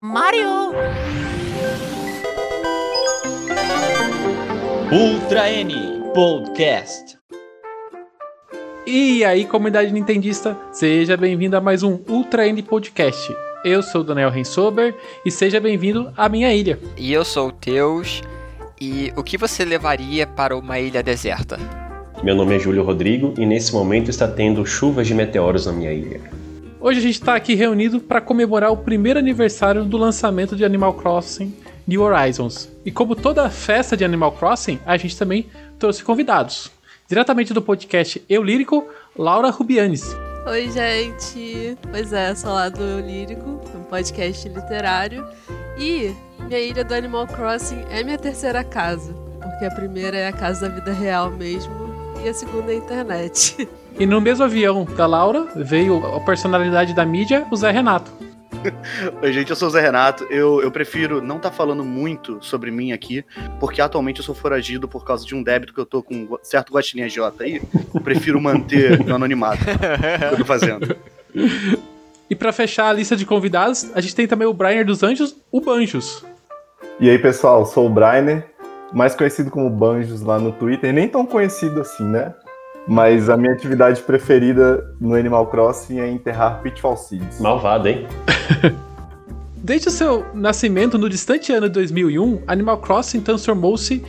Mario! Ultra N Podcast. E aí, comunidade nintendista, seja bem-vindo a mais um Ultra N Podcast. Eu sou o Daniel Rensober e seja bem-vindo à minha ilha. E eu sou o Teus. E o que você levaria para uma ilha deserta? Meu nome é Júlio Rodrigo e nesse momento está tendo chuvas de meteoros na minha ilha. Hoje a gente está aqui reunido para comemorar o primeiro aniversário do lançamento de Animal Crossing New Horizons. E como toda festa de Animal Crossing, a gente também trouxe convidados. Diretamente do podcast Eu Lírico, Laura Rubianes. Oi, gente! Pois é, sou lá do Eu Lírico, um podcast literário. E minha ilha do Animal Crossing é minha terceira casa, porque a primeira é a casa da vida real mesmo e a segunda é a internet. E no mesmo avião da Laura veio a personalidade da mídia, o Zé Renato. Oi, gente, eu sou o Zé Renato. Eu, eu prefiro não estar tá falando muito sobre mim aqui, porque atualmente eu sou foragido por causa de um débito que eu tô com um certo Guaxininha J aí. Eu prefiro manter meu anonimato que eu tô fazendo. E para fechar a lista de convidados, a gente tem também o Brian dos Anjos, o Banjos. E aí, pessoal, sou o Brian, mais conhecido como Banjos lá no Twitter, nem tão conhecido assim, né? Mas a minha atividade preferida no Animal Crossing é enterrar Pitfall Seeds. Malvado, hein? Desde o seu nascimento no distante ano de 2001, Animal Crossing transformou-se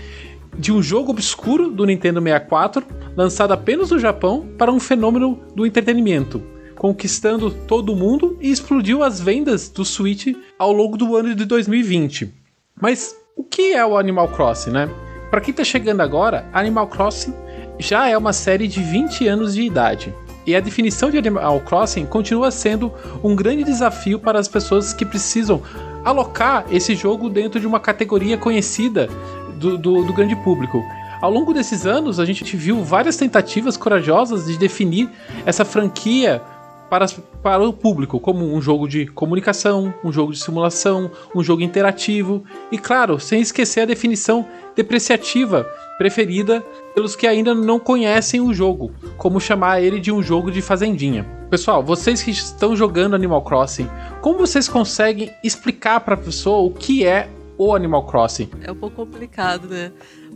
de um jogo obscuro do Nintendo 64, lançado apenas no Japão, para um fenômeno do entretenimento, conquistando todo o mundo e explodiu as vendas do Switch ao longo do ano de 2020. Mas o que é o Animal Crossing, né? Para quem está chegando agora, Animal Crossing já é uma série de 20 anos de idade. E a definição de Animal Crossing continua sendo um grande desafio para as pessoas que precisam alocar esse jogo dentro de uma categoria conhecida do, do, do grande público. Ao longo desses anos, a gente viu várias tentativas corajosas de definir essa franquia para, para o público, como um jogo de comunicação, um jogo de simulação, um jogo interativo e, claro, sem esquecer a definição depreciativa preferida pelos que ainda não conhecem o jogo, como chamar ele de um jogo de fazendinha. Pessoal, vocês que estão jogando Animal Crossing, como vocês conseguem explicar para a pessoa o que é o Animal Crossing? É um pouco complicado, né?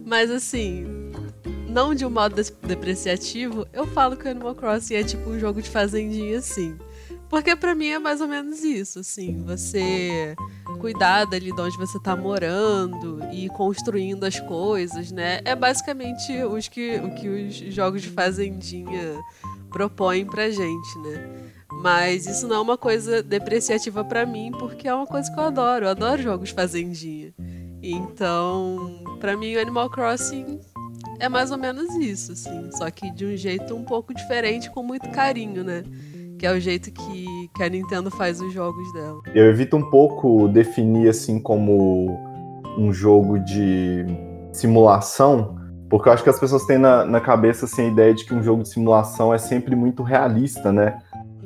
Mas assim, não de um modo depreciativo, eu falo que o Animal Crossing é tipo um jogo de fazendinha assim. Porque para mim é mais ou menos isso, assim, você cuidar dali de onde você tá morando e construindo as coisas, né? É basicamente os que, o que os jogos de fazendinha propõem pra gente, né? Mas isso não é uma coisa depreciativa para mim, porque é uma coisa que eu adoro. Eu adoro jogos fazendinha. Então, para mim, o Animal Crossing é mais ou menos isso, assim. Só que de um jeito um pouco diferente, com muito carinho, né? Que é o jeito que, que a Nintendo faz os jogos dela. Eu evito um pouco definir assim como um jogo de simulação, porque eu acho que as pessoas têm na, na cabeça assim, a ideia de que um jogo de simulação é sempre muito realista, né?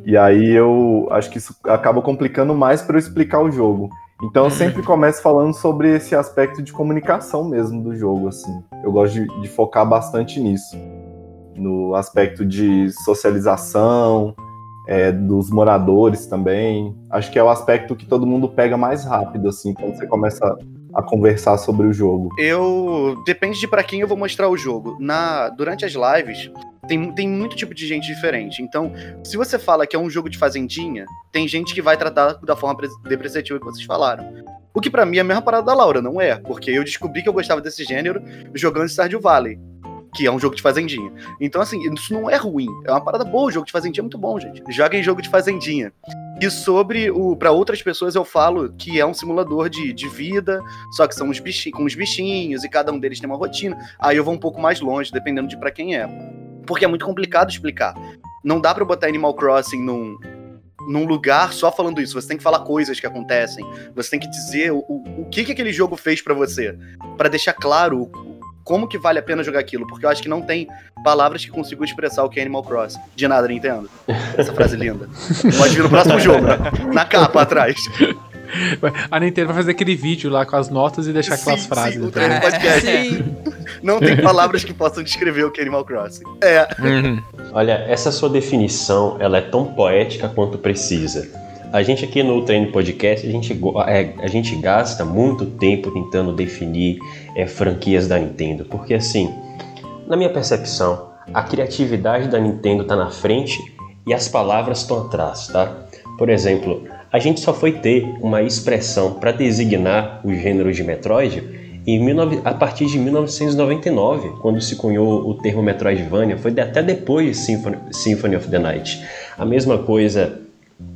E aí eu acho que isso acaba complicando mais para eu explicar o jogo. Então eu sempre começo falando sobre esse aspecto de comunicação mesmo do jogo, assim. Eu gosto de, de focar bastante nisso. No aspecto de socialização, é, dos moradores também. Acho que é o aspecto que todo mundo pega mais rápido, assim, quando você começa a conversar sobre o jogo. Eu. Depende de para quem eu vou mostrar o jogo. Na Durante as lives. Tem, tem muito tipo de gente diferente. Então, se você fala que é um jogo de fazendinha, tem gente que vai tratar da forma depreciativa que vocês falaram. O que para mim é a mesma parada da Laura, não é? Porque eu descobri que eu gostava desse gênero jogando Stardew Valley que é um jogo de fazendinha. Então, assim, isso não é ruim. É uma parada boa. O jogo de fazendinha é muito bom, gente. Joguem jogo de fazendinha. E sobre o. para outras pessoas eu falo que é um simulador de, de vida, só que são uns bichinhos, com os bichinhos e cada um deles tem uma rotina. Aí eu vou um pouco mais longe, dependendo de para quem é. Porque é muito complicado explicar. Não dá para botar Animal Crossing num, num lugar só falando isso. Você tem que falar coisas que acontecem. Você tem que dizer o, o, o que, que aquele jogo fez para você. para deixar claro como que vale a pena jogar aquilo, porque eu acho que não tem palavras que consigam expressar o que é Animal Crossing. De nada, Nintendo. Essa frase linda. Pode vir no próximo jogo, né? na capa atrás. A Nintendo vai fazer aquele vídeo lá com as notas e deixar aquelas sim, frases. Sim, o podcast. Sim. Não tem palavras que possam descrever o que é Animal Crossing. É. Uhum. Olha, essa sua definição, ela é tão poética quanto precisa. A gente aqui no Treino Podcast, a gente, é, a gente gasta muito tempo tentando definir é, franquias da Nintendo, porque assim, na minha percepção, a criatividade da Nintendo está na frente e as palavras estão atrás, tá? Por exemplo, a gente só foi ter uma expressão para designar o gênero de Metroid em 19 a partir de 1999, quando se cunhou o termo Metroidvania, foi até depois de Symphony, Symphony of the Night. A mesma coisa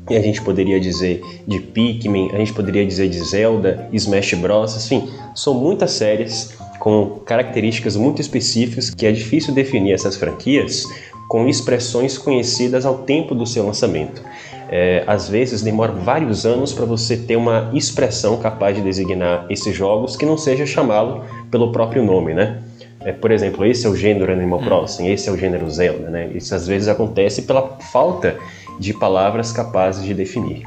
a gente poderia dizer de Pikmin, a gente poderia dizer de Zelda, Smash Bros. Enfim, são muitas séries com características muito específicas que é difícil definir essas franquias com expressões conhecidas ao tempo do seu lançamento. É, às vezes demora vários anos para você ter uma expressão capaz de designar esses jogos que não seja chamá-lo pelo próprio nome, né? É, por exemplo, esse é o gênero Animal Crossing, esse é o gênero Zelda, né? Isso às vezes acontece pela falta de palavras capazes de definir.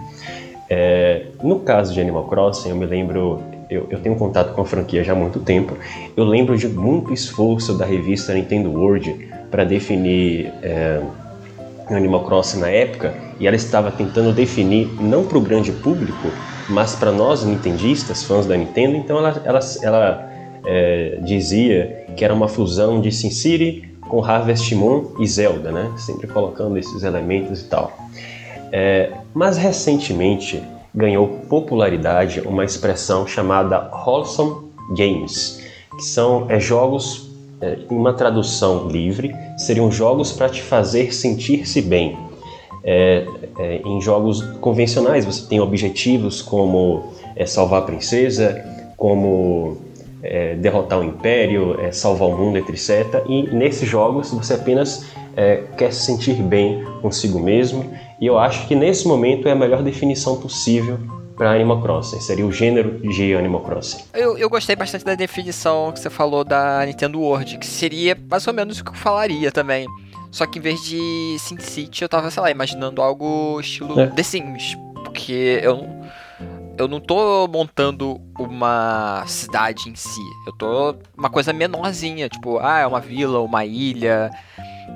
É, no caso de Animal Crossing, eu me lembro, eu, eu tenho contato com a franquia já há muito tempo. Eu lembro de muito esforço da revista Nintendo World para definir é, Animal Crossing na época, e ela estava tentando definir não para o grande público, mas para nós nintendistas, fãs da Nintendo. Então ela, ela, ela é, dizia que era uma fusão de Sin City com Harvest Moon e Zelda, né? Sempre colocando esses elementos e tal. É, mas recentemente ganhou popularidade uma expressão chamada Wholesome Games, que são é, jogos, é, em uma tradução livre, seriam jogos para te fazer sentir-se bem. É, é, em jogos convencionais você tem objetivos como é, salvar a princesa, como é, derrotar o império, é, salvar o mundo, etc. E nesses jogos você apenas é, quer se sentir bem consigo mesmo. E eu acho que nesse momento é a melhor definição possível para Animal Crossing. Seria o gênero de Animal Crossing. Eu, eu gostei bastante da definição que você falou da Nintendo World, que seria mais ou menos o que eu falaria também. Só que em vez de SimCity, eu tava, sei lá, imaginando algo estilo É. The Sims. Porque eu, eu não tô montando uma cidade em si. Eu tô uma coisa menorzinha, tipo, ah, é uma vila, uma ilha,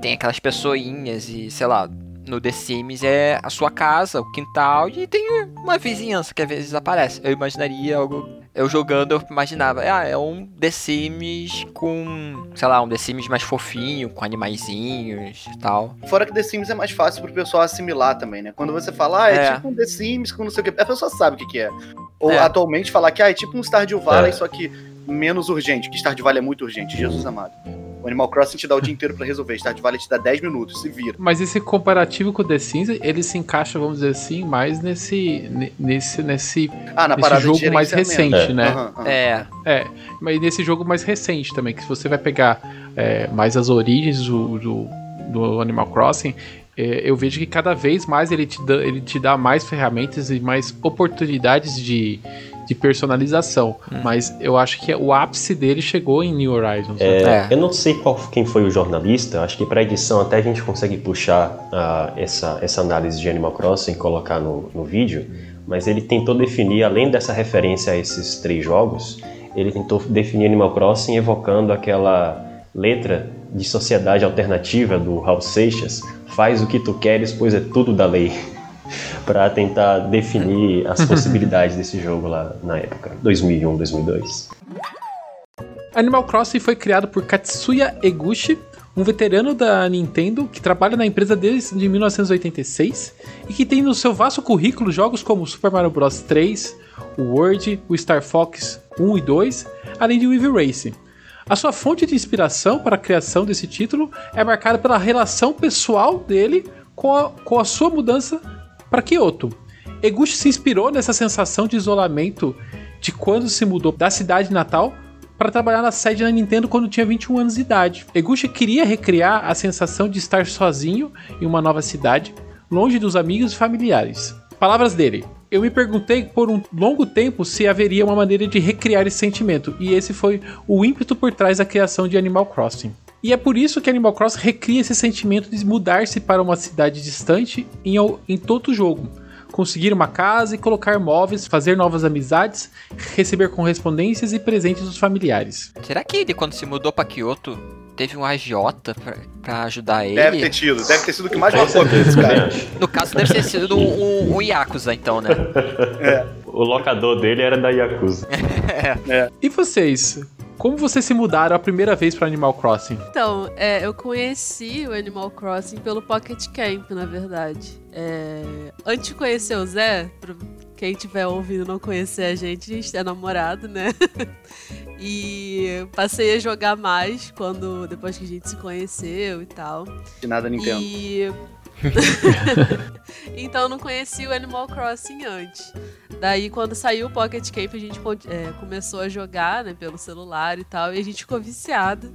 tem aquelas pessoinhas e, sei lá, no The Sims é a sua casa, o quintal e tem uma vizinhança que às vezes aparece. Eu imaginaria algo. Eu jogando, eu imaginava, ah, é um The Sims com, sei lá, um The Sims mais fofinho, com animaizinhos e tal. Fora que The Sims é mais fácil pro pessoal assimilar também, né? Quando você fala, ah, é, É. tipo um The Sims com não sei o que, a pessoa sabe o que, que é. Ou É. atualmente falar que ah, é tipo um Stardew Valley, É. só que menos urgente, que Stardew Valley é muito urgente, Jesus amado. O Animal Crossing te dá o dia inteiro pra resolver, Stardew Valley te dá 10 minutos, se vira. Mas esse comparativo com o The Sims, ele se encaixa, vamos dizer assim, mais nesse ne- nesse nesse Ah, na Nesse jogo de mais recente, É. né? Aham, aham. É, É, mas nesse jogo mais recente também, que se você vai pegar é, mais as origens do, do, do Animal Crossing, é, eu vejo que cada vez mais ele te, dá, ele te dá mais ferramentas e mais oportunidades de, de personalização. Mas eu acho que o ápice dele chegou em New Horizons. né? É, É. Eu não sei qual, quem foi o jornalista, acho que para edição até a gente consegue puxar ah, essa, essa análise de Animal Crossing e colocar no, no vídeo, mas ele tentou definir, além dessa referência a esses três jogos, ele tentou definir Animal Crossing evocando aquela letra de sociedade alternativa do Raul Seixas, faz o que tu queres, pois é tudo da lei, para tentar definir as possibilidades desse jogo lá na época, 2001, 2002. Animal Crossing foi criado por Katsuya Eguchi, um veterano da Nintendo que trabalha na empresa desde 1986 e que tem no seu vasto currículo jogos como Super Mario Bros 3, o World, o Star Fox 1 e 2, além de o Eevee Racing. A sua fonte de inspiração para a criação desse título é marcada pela relação pessoal dele com a, com a sua mudança para Kyoto. Eguchi se inspirou nessa sensação de isolamento de quando se mudou da cidade natal para trabalhar na sede da Nintendo quando tinha 21 anos de idade. Eguchi queria recriar a sensação de estar sozinho em uma nova cidade, longe dos amigos e familiares. Palavras dele: Eu me perguntei por um longo tempo se haveria uma maneira de recriar esse sentimento, e esse foi o ímpeto por trás da criação de Animal Crossing. E é por isso que Animal Crossing recria esse sentimento de mudar-se para uma cidade distante em, em todo o jogo conseguir uma casa e colocar móveis, fazer novas amizades, receber correspondências e presentes dos familiares. será que ele quando se mudou pra Kyoto teve um agiota pra, pra ajudar ele. Deve ter tido, deve ter sido o que mais Com marcou a vida desse certeza, cara. No caso, deve ter sido um, um, um Yakuza, então, né? O locador dele era da Yakuza. E vocês? Como vocês se mudaram a primeira vez para Animal Crossing? Então, é, eu conheci o Animal Crossing pelo Pocket Camp, na verdade. É, antes de conhecer o Zé, pra quem estiver ouvindo não conhecer a gente, a gente é namorado, né? e passei a jogar mais quando depois que a gente se conheceu e tal. De nada Nintendo. E. então não conhecia o Animal Crossing antes. Daí, quando saiu o Pocket Camp, a gente é, começou a jogar né, pelo celular e tal, e a gente ficou viciado.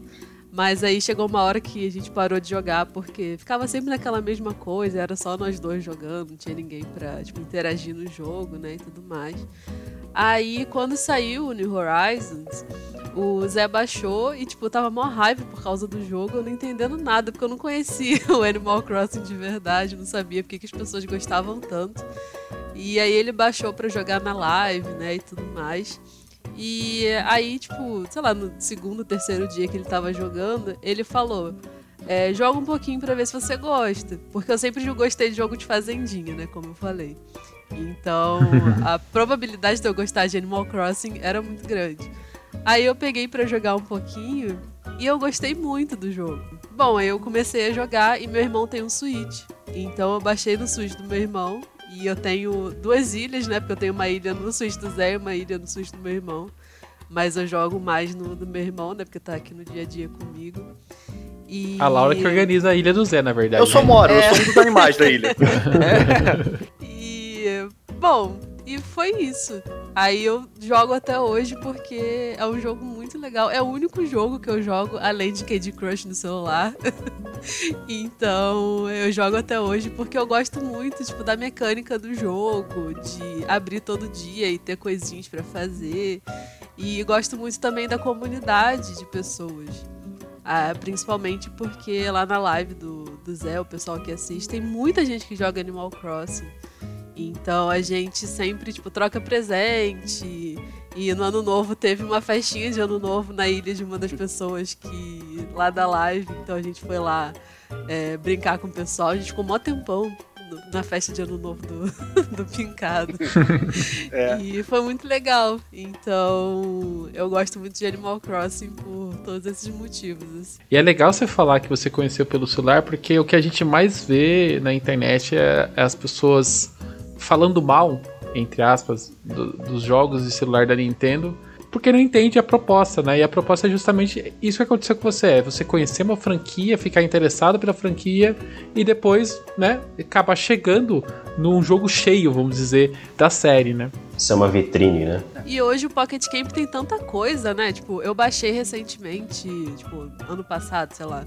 Mas aí chegou uma hora que a gente parou de jogar porque ficava sempre naquela mesma coisa, era só nós dois jogando, não tinha ninguém pra tipo, interagir no jogo, né, e tudo mais. Aí, quando saiu o New Horizons, o Zé baixou e, tipo, tava mó raiva por causa do jogo, eu não entendendo nada, porque eu não conhecia o Animal Crossing de verdade, não sabia porque que as pessoas gostavam tanto. E aí ele baixou pra jogar na live, né, e tudo mais. E aí, tipo, sei lá, no segundo, terceiro dia que ele tava jogando, ele falou: é, joga um pouquinho pra ver se você gosta. Porque eu sempre gostei de jogo de fazendinha, né? Como eu falei. Então, a probabilidade de eu gostar de Animal Crossing era muito grande. Aí eu peguei pra jogar um pouquinho e eu gostei muito do jogo. Bom, aí eu comecei a jogar e meu irmão tem um Switch. Então eu baixei no Switch do meu irmão e eu tenho duas ilhas, né? Porque eu tenho uma ilha no Switch do Zé e uma ilha no Switch do meu irmão. Mas eu jogo mais no do meu irmão, né? Porque tá aqui no dia a dia comigo. E... A Laura que organiza a ilha do Zé, na verdade. Eu só né? moro, eu É. sou um dos animais da ilha. E, bom, e foi isso. Aí eu jogo até hoje porque é um jogo muito legal. É o único jogo que eu jogo além de Candy Crush no celular. então eu jogo até hoje porque eu gosto muito, tipo, da mecânica do jogo, de abrir todo dia e ter coisinhas pra fazer. E gosto muito também da comunidade de pessoas. Ah, principalmente porque lá na live do, do Zé, o pessoal que assiste, tem muita gente que joga Animal Crossing. Então a gente sempre, tipo, troca presente. E no ano novo teve uma festinha de ano novo na ilha de uma das pessoas que. lá da live. Então a gente foi lá é, brincar com o pessoal. A gente ficou mó tempão no- na festa de ano novo do, do Pincado. É. E foi muito legal. Então eu gosto muito de Animal Crossing por todos esses motivos. assim. E é legal você falar que você conheceu pelo celular, porque o que a gente mais vê na internet é, é as pessoas falando mal, entre aspas, do- dos jogos de celular da Nintendo, porque não entende a proposta, né? E a proposta é justamente isso que aconteceu com você, é você conhecer uma franquia, ficar interessado pela franquia e depois, né, acabar chegando num jogo cheio, vamos dizer, da série, né? Isso é uma vitrine, né? E hoje o Pocket Camp tem tanta coisa, né? Tipo, eu baixei recentemente, tipo, ano passado, sei lá,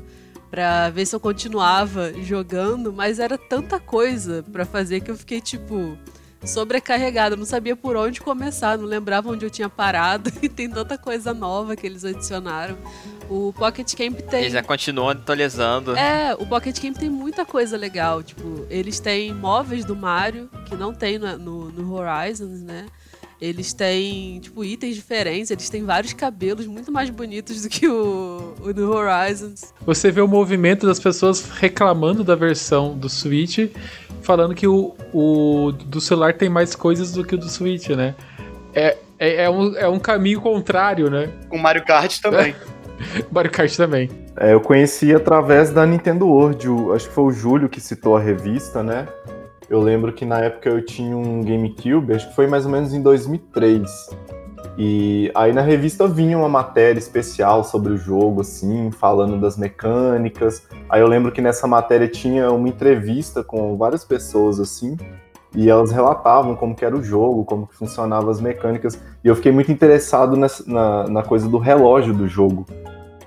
pra ver se eu continuava jogando, mas era tanta coisa pra fazer que eu fiquei, tipo, sobrecarregada. Eu não sabia por onde começar, não lembrava onde eu tinha parado. E tem tanta coisa nova que eles adicionaram. O Pocket Camp tem. Eles já continuam atualizando. É, o Pocket Camp tem muita coisa legal. Tipo, eles têm móveis do Mario, que não tem no, no, no Horizons, né? Eles têm, tipo, itens diferentes, eles têm vários cabelos muito mais bonitos do que o, o do Horizons. Você vê o movimento das pessoas reclamando da versão do Switch, falando que o, o do celular tem mais coisas do que o do Switch, né? É, é, é um, é um caminho contrário, né? Com Mario Kart também. Mario Kart também. É, eu conheci através da Nintendo World. o- acho que foi o Júlio que citou a revista, né? Eu lembro que na época eu tinha um GameCube, acho que foi mais ou menos em 2003. E aí na revista vinha uma matéria especial sobre o jogo, assim, falando das mecânicas. Aí eu lembro que nessa matéria tinha uma entrevista com várias pessoas, assim, e elas relatavam como era o jogo, como que funcionavam as mecânicas. E eu fiquei muito interessado nessa- na, na coisa do relógio do jogo.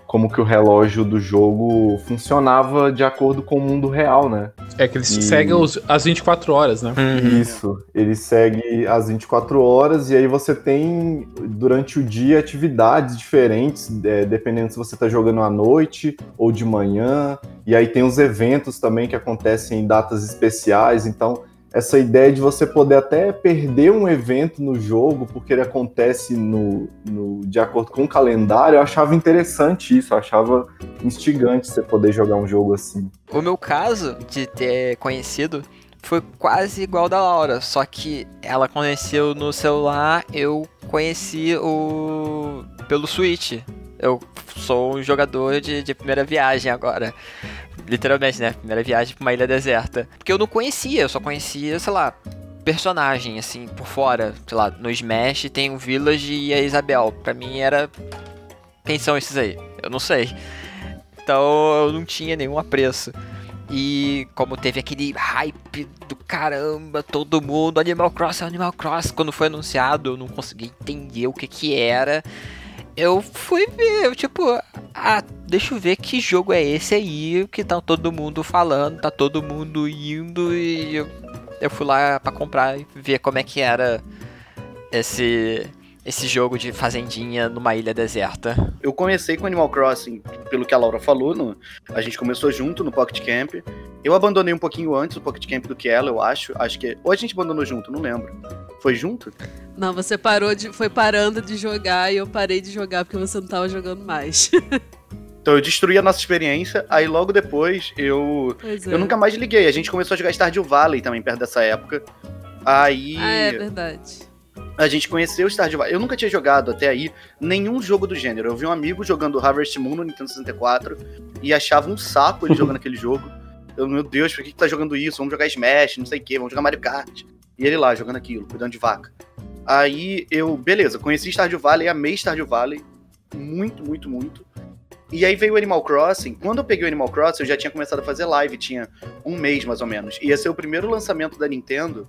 Como que o relógio do jogo funcionava de acordo com o mundo real, né? É que eles E- seguem os, as 24 horas, né? Isso. Ele segue as 24 horas e aí você tem durante o dia atividades diferentes, é, dependendo se você está jogando à noite ou de manhã. E aí tem os eventos também que acontecem em datas especiais. Então essa ideia de você poder até perder um evento no jogo porque ele acontece no, no, de acordo com o calendário, eu achava interessante isso, eu achava instigante você poder jogar um jogo assim. O meu caso de ter conhecido foi quase igual da Laura, só que ela conheceu no celular, eu conheci o pelo Switch. Eu sou um jogador de, de primeira viagem agora. Literalmente, né? Primeira viagem pra uma ilha deserta. Porque eu não conhecia, eu só conhecia, sei lá, personagem, assim, por fora. Sei lá, no Smash tem o Village e a Isabel. Pra mim era. Quem são esses aí? Eu não sei. Então eu não tinha nenhum apreço. E como teve aquele hype do caramba, todo mundo, Animal Cross é Animal Cross, quando foi anunciado eu não consegui entender o que que era. Eu fui ver, tipo, ah, deixa eu ver que jogo é esse aí que tá todo mundo falando, tá todo mundo indo e eu, eu fui lá para comprar e ver como é que era esse esse jogo de fazendinha numa ilha deserta. Eu comecei com Animal Crossing, pelo que a Laura falou, no, a gente começou junto no Pocket Camp. Eu abandonei um pouquinho antes o Pocket Camp do que ela, eu acho. Acho que. Ou a gente abandonou junto, não lembro. Foi junto? Não, você parou de. Foi parando de jogar e eu parei de jogar porque você não tava jogando mais. Então eu destruí a nossa experiência, aí logo depois eu. Pois é. Eu nunca mais liguei. A gente começou a jogar Stardew Valley também perto dessa época. Aí. Ah, é verdade. A gente conheceu o Stardew Valley. Eu nunca tinha jogado até aí nenhum jogo do gênero. Eu vi um amigo jogando Harvest Moon no Nintendo 64 e achava um saco ele jogando aquele jogo. Eu, meu Deus, por que, que tá jogando isso? Vamos jogar Smash, não sei o que, vamos jogar Mario Kart. E ele lá jogando aquilo, cuidando de vaca. Aí eu, beleza, conheci Stardew Valley, amei Stardew Valley. Muito, muito, muito. E aí veio o Animal Crossing. Quando eu peguei o Animal Crossing, eu já tinha começado a fazer live, tinha um mês mais ou menos. Ia ser o primeiro lançamento da Nintendo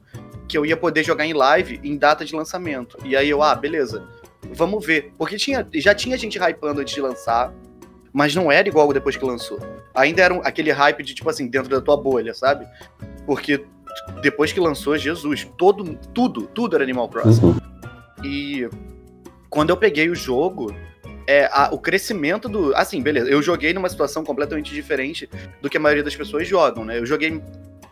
que eu ia poder jogar em live em data de lançamento. E aí eu, ah, beleza, vamos ver. Porque tinha, já tinha gente hypando antes de lançar, mas não era igual depois que lançou. Ainda era um- aquele hype de, tipo assim, dentro da tua bolha, sabe? Porque depois que lançou, Jesus, todo, tudo, tudo era Animal Crossing. Uhum. E quando eu peguei o jogo, é, a- o crescimento do. Assim, beleza, eu joguei numa situação completamente diferente do que a maioria das pessoas jogam, né? Eu joguei.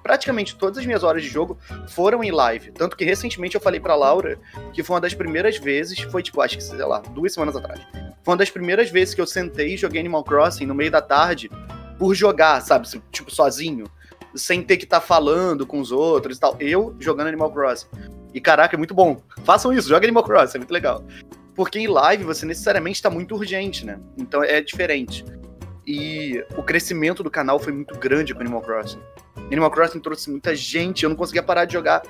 Praticamente todas as minhas horas de jogo foram em live. Tanto que recentemente eu falei pra Laura que foi uma das primeiras vezes, foi tipo, acho que, sei lá, duas semanas atrás. Foi uma das primeiras vezes que eu sentei e joguei Animal Crossing no meio da tarde por jogar, sabe? Tipo, sozinho. Sem ter que estar falando com os outros e tal. Eu jogando Animal Crossing. E caraca, é muito bom. Façam isso, joga Animal Crossing, é muito legal. Porque em live você necessariamente tá muito urgente, né? Então é diferente. E o crescimento do canal foi muito grande com Animal Crossing. Animal Crossing trouxe muita gente, eu não conseguia parar de jogar.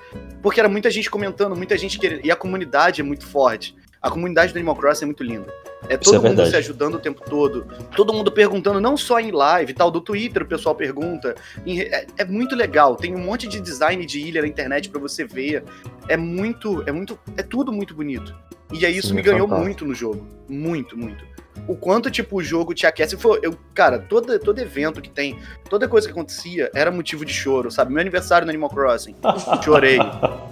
Porque era muita gente comentando, muita gente querendo. E a comunidade é muito forte. A comunidade do Animal Crossing é muito linda. É todo é mundo verdade. se ajudando o tempo todo. Todo mundo perguntando, não só em live e tal, do Twitter o pessoal pergunta. É, é muito legal. Tem um monte de design de ilha na internet pra você ver. É muito, é muito, é tudo muito bonito. E aí isso Sim, me é ganhou fantástico. muito no jogo. Muito, muito. O quanto, tipo, o jogo te aquece. Foi, eu, cara, todo, todo evento que tem, toda coisa que acontecia era motivo de choro, sabe? Meu aniversário no Animal Crossing, chorei.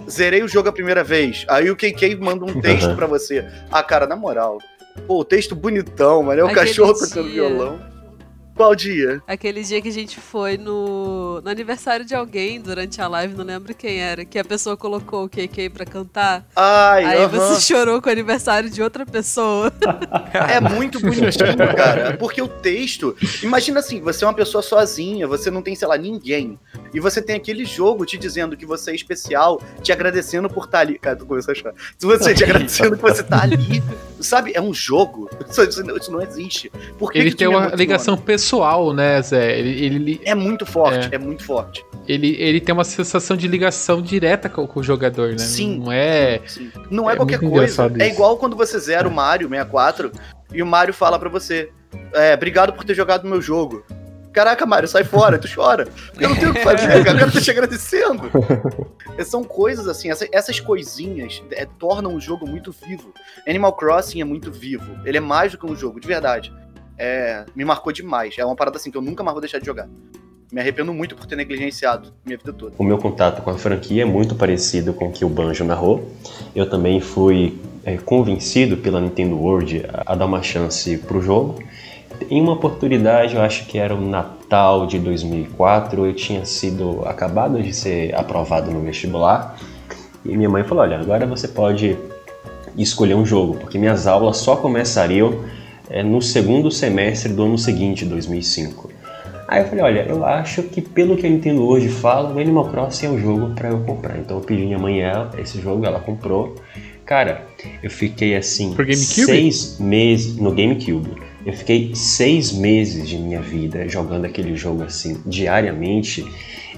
Zerei o jogo a primeira vez. Aí o KK manda um texto pra você. Ah, cara, na moral. Pô, o texto bonitão, mano. É o cachorro tocando violão. Qual dia? Aquele dia que a gente foi no, no aniversário de alguém durante a live, não lembro quem era, que a pessoa colocou o KK pra cantar. Ai, Aí aham. você chorou com o aniversário de outra pessoa. É muito bonitinho, cara. Porque o texto. Imagina assim, você é uma pessoa sozinha, você não tem, sei lá, ninguém. E você tem aquele jogo te dizendo que você é especial, te agradecendo por estar ali. Cara, tu começou a chorar. Se você te agradecendo que você tá ali. Sabe, é um jogo. Isso, isso não- existe. Por que Ele que tu tem uma ligação pessoal, né, Zé? Ele, ele, É muito forte, é. muito forte. ele, ele tem uma sensação de ligação direta com, com o jogador, né? Sim. Não é. Sim. Não é, É qualquer coisa. É igual quando você zera o Mario 64 e o Mario fala pra você: é, obrigado por ter jogado meu jogo. Caraca, Mario, sai fora, tu chora. Eu não tenho o que fazer, cara. Cara tá te agradecendo. É, São coisas assim, essa- essas coisinhas é, tornam o jogo muito vivo. Animal Crossing é muito vivo. Ele é mais do que um jogo, de verdade. É, me marcou demais. É uma parada assim que eu nunca mais vou deixar de jogar. Me arrependo muito por ter negligenciado minha vida toda. O meu contato com a franquia é muito parecido com o que o Banjo narrou. Eu também fui é, convencido pela Nintendo World a, a dar uma chance pro jogo. em uma oportunidade, eu acho que era o Natal de 2004, eu tinha sido acabado de ser aprovado no vestibular e minha mãe falou: Olha, agora você pode escolher um jogo, porque minhas aulas só começariam é, no segundo semestre do ano seguinte, 2005. Aí eu falei: Olha, eu acho que pelo que a Nintendo hoje fala, o Animal Crossing é o jogo para eu comprar. Então eu pedi minha mãe ela, esse jogo, ela comprou. Cara, eu fiquei assim seis meses no GameCube. Eu fiquei seis meses de minha vida jogando aquele jogo assim diariamente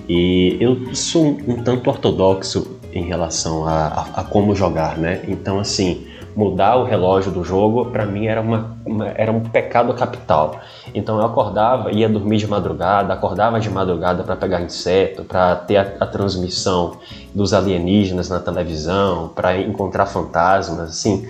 e eu sou um, um tanto ortodoxo em relação a, a, a, como jogar, né? Então, assim, mudar o relógio do jogo para mim era, uma, uma, era um pecado capital. Então eu acordava, ia dormir de madrugada, acordava de madrugada para pegar inseto, para ter a, a, transmissão dos alienígenas na televisão, para encontrar fantasmas, assim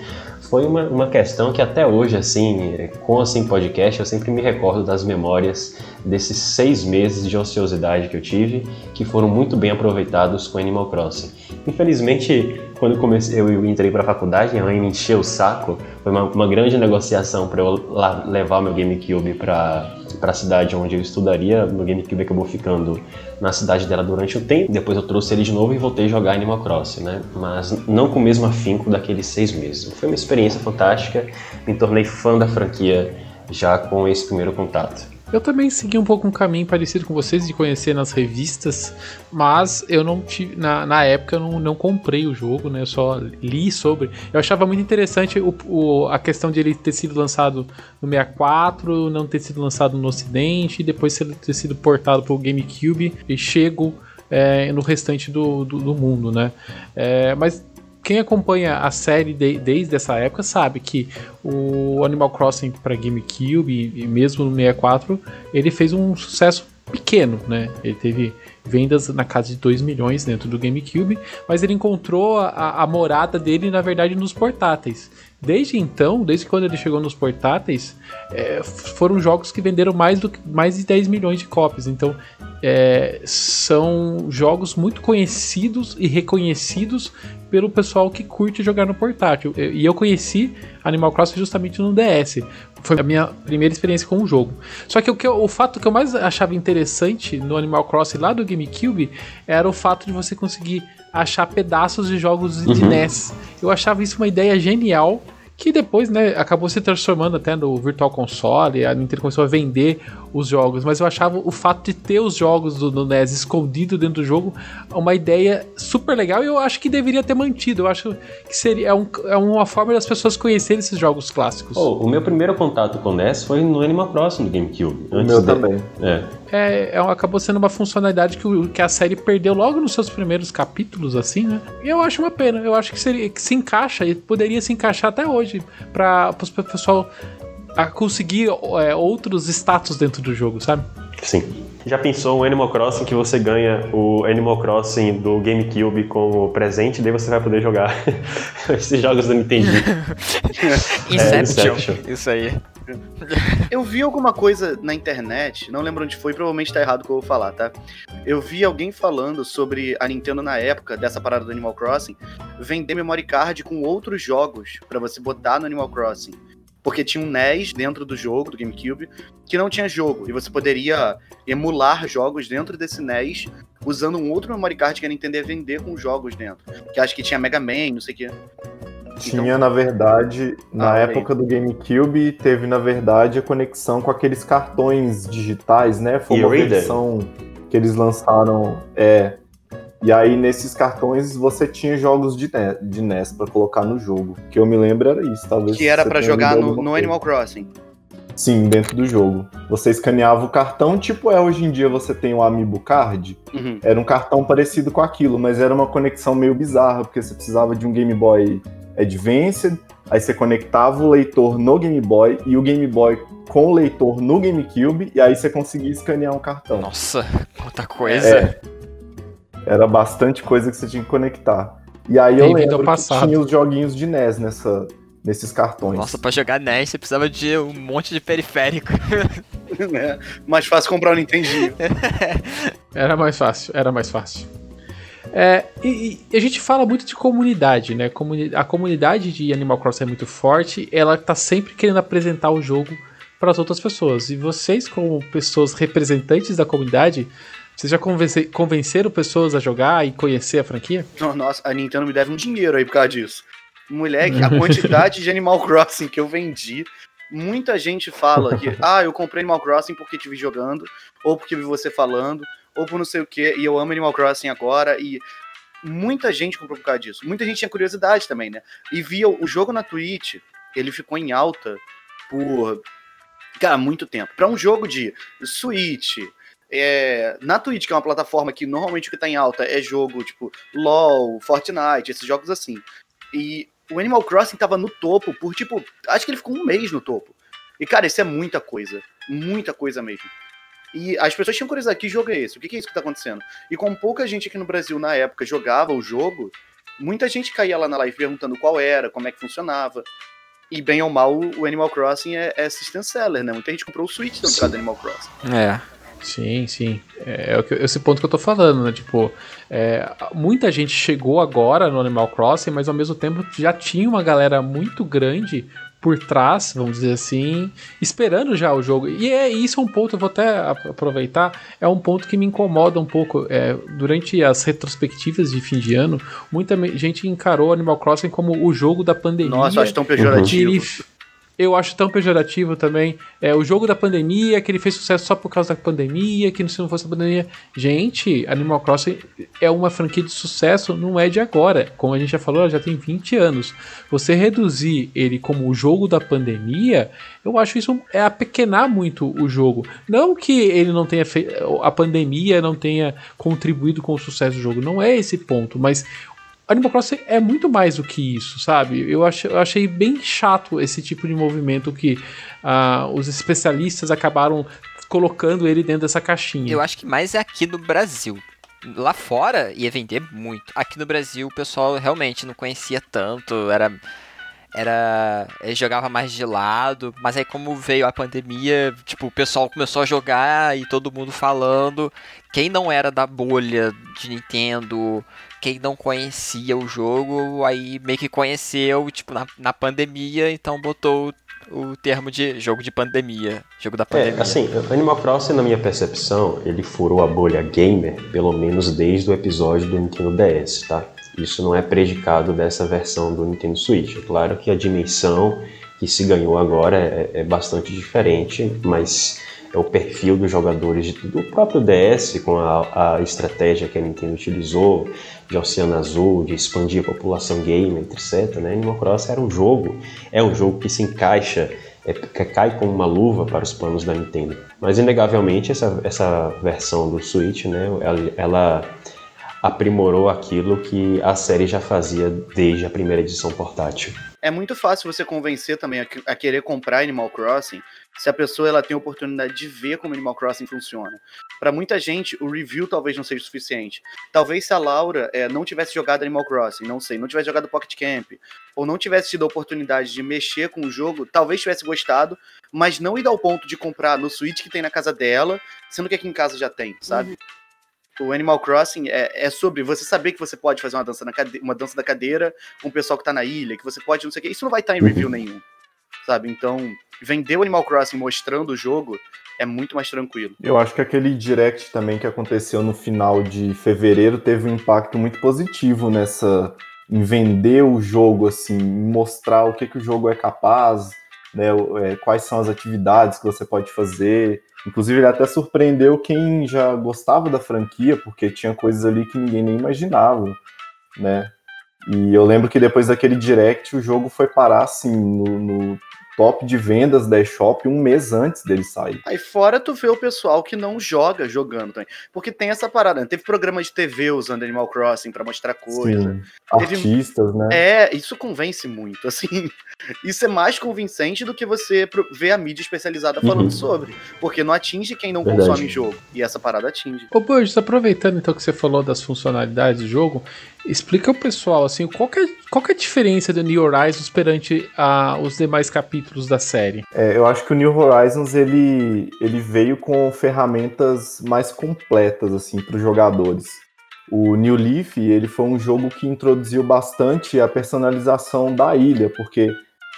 foi uma, uma questão que até hoje, assim, com assim podcast, eu sempre me recordo das memórias desses seis meses de ociosidade que eu tive, que foram muito bem aproveitados com Animal Crossing. Infelizmente, quando comecei, eu entrei para a faculdade, minha mãe me encheu o saco. Foi uma, uma grande negociação para eu lá, levar meu GameCube para a cidade onde eu estudaria. Meu GameCube acabou ficando na cidade dela durante o tempo. Depois eu trouxe ele de novo e voltei a jogar Animal Crossing, né? Mas não com o mesmo afinco daqueles seis meses. Foi uma experiência fantástica. Me tornei fã da franquia já com esse primeiro contato. Eu também segui um pouco um caminho parecido com vocês de conhecer nas revistas, mas eu não tive. Na, na época eu não, não comprei o jogo, né? Eu só li sobre. Eu achava muito interessante o, o, a questão de ele ter sido lançado no 64, não ter sido lançado no Ocidente, e depois ter sido portado para o GameCube e chego é, no restante do, do, do mundo, né? É, mas quem acompanha a série de, desde essa época sabe que o Animal Crossing para GameCube e, mesmo no 64 ele fez um sucesso pequeno, né? Ele teve vendas na casa de 2 milhões dentro do GameCube, mas ele encontrou a, a, morada dele, na verdade, nos portáteis. Desde então, desde quando ele chegou nos portáteis, é, foram jogos que venderam mais, do, mais de 10 milhões de cópias. Então, é, são jogos muito conhecidos e reconhecidos pelo pessoal que curte jogar no portátil. E eu conheci Animal Crossing justamente no DS. Foi a minha primeira experiência com o jogo. Só que o, que o fato que eu mais achava interessante no Animal Crossing lá do GameCube era o fato de você conseguir achar pedaços de jogos de uhum. NES. Eu achava isso uma ideia genial que depois, né, acabou se transformando até no Virtual Console, a Nintendo começou a vender os jogos, mas eu achava o fato de ter os jogos do, do NES escondido dentro do jogo uma ideia super legal e eu acho que deveria ter mantido. Eu acho que seria é, um, é uma forma das pessoas conhecerem esses jogos clássicos. Oh, o meu primeiro contato com o NES foi no Animal Crossing do GameCube. O meu de... também. É é, é, acabou sendo uma funcionalidade que, o, que a série perdeu logo nos seus primeiros capítulos, assim, né? E eu acho uma pena. Eu acho que, seria, que se encaixa e poderia se encaixar até hoje para o pessoal a conseguir é, outros status dentro do jogo, sabe? Sim. Já pensou um Animal Crossing que você ganha o Animal Crossing do GameCube como presente, daí você vai poder jogar esses jogos do Nintendo. Inception. É, Inception. Isso aí. Eu vi alguma coisa na internet, não lembro onde foi, provavelmente tá errado o que eu vou falar, tá? Eu vi alguém falando sobre a Nintendo na época dessa parada do Animal Crossing vender memory card com outros jogos para você botar no Animal Crossing. Porque tinha um NES dentro do jogo, do GameCube, que não tinha jogo. E você poderia emular jogos dentro desse NES usando um outro memory card que a Nintendo ia vender com jogos dentro. Que acho que tinha Mega Man, não sei o que. Tinha, então... na verdade, na ah, época do GameCube, teve, na verdade, a conexão com aqueles cartões digitais, né? Foi uma versão que eles lançaram. É. E aí, nesses cartões, você tinha jogos de NES, de NES para colocar no jogo. Que eu me lembro era isso, talvez. Que era para jogar no, no Animal Crossing. Sim, dentro do jogo. Você escaneava o cartão, tipo é hoje em dia você tem o Amiibo Card. Uhum. Era um cartão parecido com aquilo, mas era uma conexão meio bizarra, porque você precisava de um Game Boy Advanced, aí você conectava o leitor no Game Boy e o Game Boy com o leitor no GameCube, e aí você conseguia escanear um cartão. Nossa, quanta coisa! É, era bastante coisa que você tinha que conectar. E aí eu lembro que tinha os joguinhos de NES nessa, nesses cartões. Nossa, pra jogar NES você precisava de um monte de periférico. é, mais fácil comprar um Nintendinho. era mais fácil, era mais fácil. É, e, e, a gente fala muito de comunidade, né? A comunidade de Animal Crossing é muito forte, ela tá sempre querendo apresentar o jogo para as outras pessoas. E vocês, como pessoas representantes da comunidade, vocês já convence, convenceram pessoas a jogar e conhecer a franquia? Nossa, a Nintendo me deve um dinheiro aí por causa disso. Moleque, a quantidade de Animal Crossing que eu vendi. Muita gente fala que, ah, eu comprei Animal Crossing porque te vi jogando, ou porque vi você falando, ou por não sei o que, e eu amo Animal Crossing agora, e muita gente comprou por causa disso. Muita gente tinha curiosidade também, né? E via o jogo na Twitch, ele ficou em alta por, cara, muito tempo. Para um jogo de Switch, é, na Twitch, que é uma plataforma que normalmente o que tá em alta é jogo tipo LoL, Fortnite, esses jogos assim. E o Animal Crossing tava no topo por tipo, acho que ele ficou um mês no topo. E cara, isso é muita coisa, muita coisa mesmo. E as pessoas tinham curiosidade, que jogo é esse? O que é isso que tá acontecendo? E com pouca gente aqui no Brasil na época jogava o jogo, muita gente caía lá na live perguntando qual era, como é que funcionava. E bem ou mal, o Animal Crossing é, é system seller, né? Muita gente comprou o Switch por causa do Animal Crossing. É. Sim, sim. É, é esse ponto que eu tô falando, né? Tipo, é, muita gente chegou agora no Animal Crossing, mas ao mesmo tempo já tinha uma galera muito grande por trás, vamos dizer assim, esperando já o jogo. E é isso é um ponto, eu vou até aproveitar, é um ponto que me incomoda um pouco. É, durante as retrospectivas de fim de ano, muita gente encarou Animal Crossing como o jogo da pandemia. Nossa, acho tão pejorativo. Ele, eu acho tão pejorativo também. É, o jogo da pandemia, que ele fez sucesso só por causa da pandemia, que se não fosse a pandemia. Gente, Animal Crossing é uma franquia de sucesso, não é de agora. Como a gente já falou, já tem 20 anos. Você reduzir ele como o jogo da pandemia, eu acho isso é apequenar muito o jogo. Não que ele não tenha feito. A pandemia não tenha contribuído com o sucesso do jogo. Não é esse ponto, mas Animal Crossing é muito mais do que isso, sabe? Eu achei, eu achei bem chato esse tipo de movimento que uh, os especialistas acabaram colocando ele dentro dessa caixinha. Eu acho que mais é aqui no Brasil. Lá fora ia vender muito. Aqui no Brasil o pessoal realmente não conhecia tanto, era era ele jogava mais de lado, mas aí como veio a pandemia, tipo, o pessoal começou a jogar e todo mundo falando. Quem não era da bolha de Nintendo, quem não conhecia o jogo, aí meio que conheceu, tipo, na, na pandemia, então botou o termo de jogo de pandemia, jogo da pandemia. É, assim, Animal Crossing, na minha percepção, ele furou a bolha gamer, pelo menos desde o episódio do Nintendo DS, tá? Isso não é predicado dessa versão do Nintendo Switch. É claro que a dimensão que se ganhou agora é, é bastante diferente, mas é o perfil dos jogadores do próprio DS, com a, a, estratégia que a Nintendo utilizou de Oceano Azul, de expandir a população gamer, etc. Né? Animal Crossing era um jogo, é um jogo que se encaixa, é, que cai como uma luva para os planos da Nintendo. Mas inegavelmente essa, essa versão do Switch, né, ela, ela aprimorou aquilo que a série já fazia desde a primeira edição portátil. É muito fácil você convencer também a, a querer comprar Animal Crossing se a pessoa ela tem a oportunidade de ver como Animal Crossing funciona. Para muita gente, o review talvez não seja suficiente. Talvez se a Laura é, não tivesse jogado Animal Crossing, não sei, não tivesse jogado Pocket Camp, ou não tivesse tido a oportunidade de mexer com o jogo, talvez tivesse gostado, mas não ir ao ponto de comprar no Switch que tem na casa dela, sendo que aqui em casa já tem, sabe? Uhum o Animal Crossing é, é, sobre você saber que você pode fazer uma dança, na cade uma dança da cadeira com o pessoal que tá na ilha, que você pode não sei o que. Isso não vai estar tá em review nenhum, sabe? Então, vender o Animal Crossing mostrando o jogo é muito mais tranquilo. Eu acho que aquele direct também que aconteceu no final de fevereiro teve um impacto muito positivo nessa em vender o jogo assim, mostrar o que, que o jogo é capaz, né, é, quais são as atividades que você pode fazer. Inclusive, ele até surpreendeu quem já gostava da franquia, porque tinha coisas ali que ninguém nem imaginava, né? E eu lembro que depois daquele direct, o jogo foi parar, assim, no, no top de vendas da eShop um mês antes dele sair. Aí fora tu vê o pessoal que não joga jogando também. Porque tem essa parada, né? Teve programa de TV usando Animal Crossing para mostrar coisa. Sim, Teve... Artistas, né? É, isso convence muito, assim. Isso é mais convincente do que você ver a mídia especializada falando uhum. sobre. Porque não atinge quem não Verdade. consome jogo. E essa parada atinge. Ô, Burgess, aproveitando então que você falou das funcionalidades do jogo, explica o pessoal, assim, qual é, qual é a diferença do New Horizons perante a, os demais capítulos da série? É, eu acho que o New Horizons, ele, ele veio com ferramentas mais completas, assim, para os jogadores. O New Leaf, ele foi um jogo que introduziu bastante a personalização da ilha, porque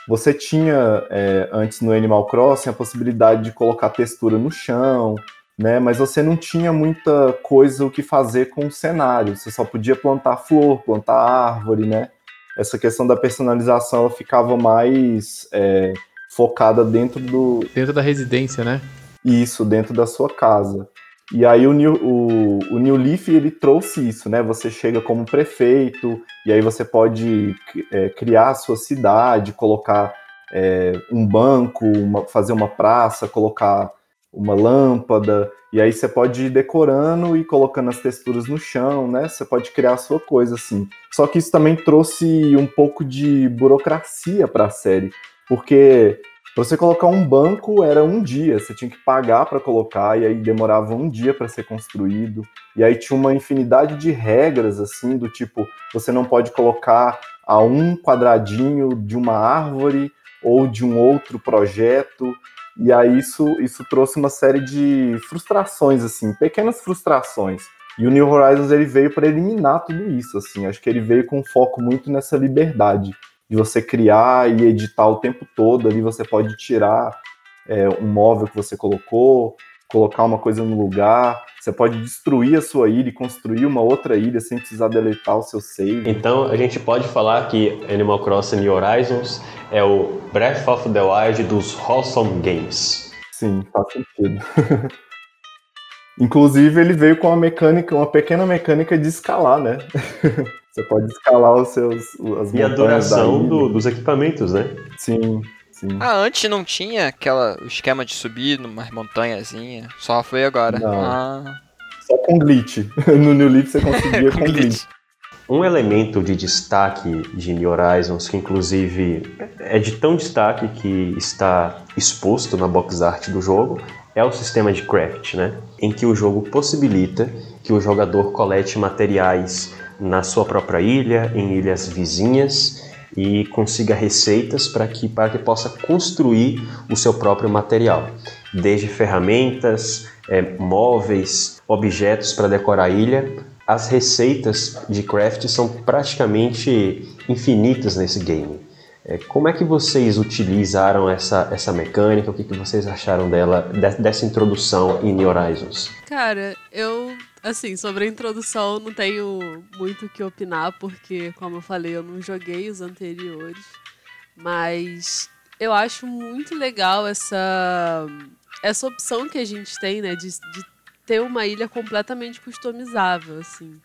você tinha é, antes no Animal Crossing a possibilidade de colocar textura no chão, né? Mas você não tinha muita coisa o que fazer com o cenário. Você só podia plantar flor, plantar árvore, né? Essa questão da personalização ela ficava mais é, focada dentro do. Dentro da residência, né? Isso, dentro da sua casa. E aí o New, o, o New Leaf ele trouxe isso, né? Você chega como prefeito, e aí você pode é, criar a sua cidade, colocar é, um banco, uma, fazer uma praça, colocar uma lâmpada, e aí você pode ir decorando e colocando as texturas no chão, né? Você pode criar a sua coisa assim. Só que isso também trouxe um pouco de burocracia para a série, porque para você colocar um banco era um dia, você tinha que pagar para colocar e aí demorava um dia para ser construído. E aí tinha uma infinidade de regras assim, do tipo, você não pode colocar a um quadradinho de uma árvore ou de um outro projeto. E aí isso isso trouxe uma série de frustrações assim, pequenas frustrações. E o New Horizons ele veio para eliminar tudo isso assim. Acho que ele veio com foco muito nessa liberdade de você criar e editar o tempo todo. Ali você pode tirar é, um móvel que você colocou, colocar uma coisa no lugar. Você pode destruir a sua ilha e construir uma outra ilha sem precisar deletar o seu save. Então a gente pode falar que Animal Crossing New Horizons é o Breath of the Wild dos Wholesome Games. Sim, faz sentido. Inclusive ele veio com uma mecânica, uma pequena mecânica de escalar, né? Você pode escalar os seus. As e a duração do, dos equipamentos, né? Sim, sim. Ah, antes não tinha aquela o esquema de subir numa montanhazinha. Só foi agora. Não. Ah. Só com glitch. No New Leaf você conseguia com, Com glitch. glitch. Um elemento de destaque de New Horizons, que inclusive é de tão destaque que está exposto na box art do jogo, é o sistema de craft, né? Em que o jogo possibilita que o jogador colete materiais na sua própria ilha, em ilhas vizinhas e consiga receitas para que, para que possa construir o seu próprio material, desde ferramentas, eh, móveis, objetos para decorar a ilha. As receitas de craft são praticamente infinitas nesse game. Eh, como é que vocês utilizaram essa, essa mecânica? O que, que vocês acharam dela, de- dessa introdução em New Horizons? Cara, eu, assim, sobre a introdução, não tenho muito o que opinar, porque, como eu falei, eu não joguei os anteriores. Mas eu acho muito legal essa, essa opção que a gente tem, né, de, de ter uma ilha completamente customizável, assim.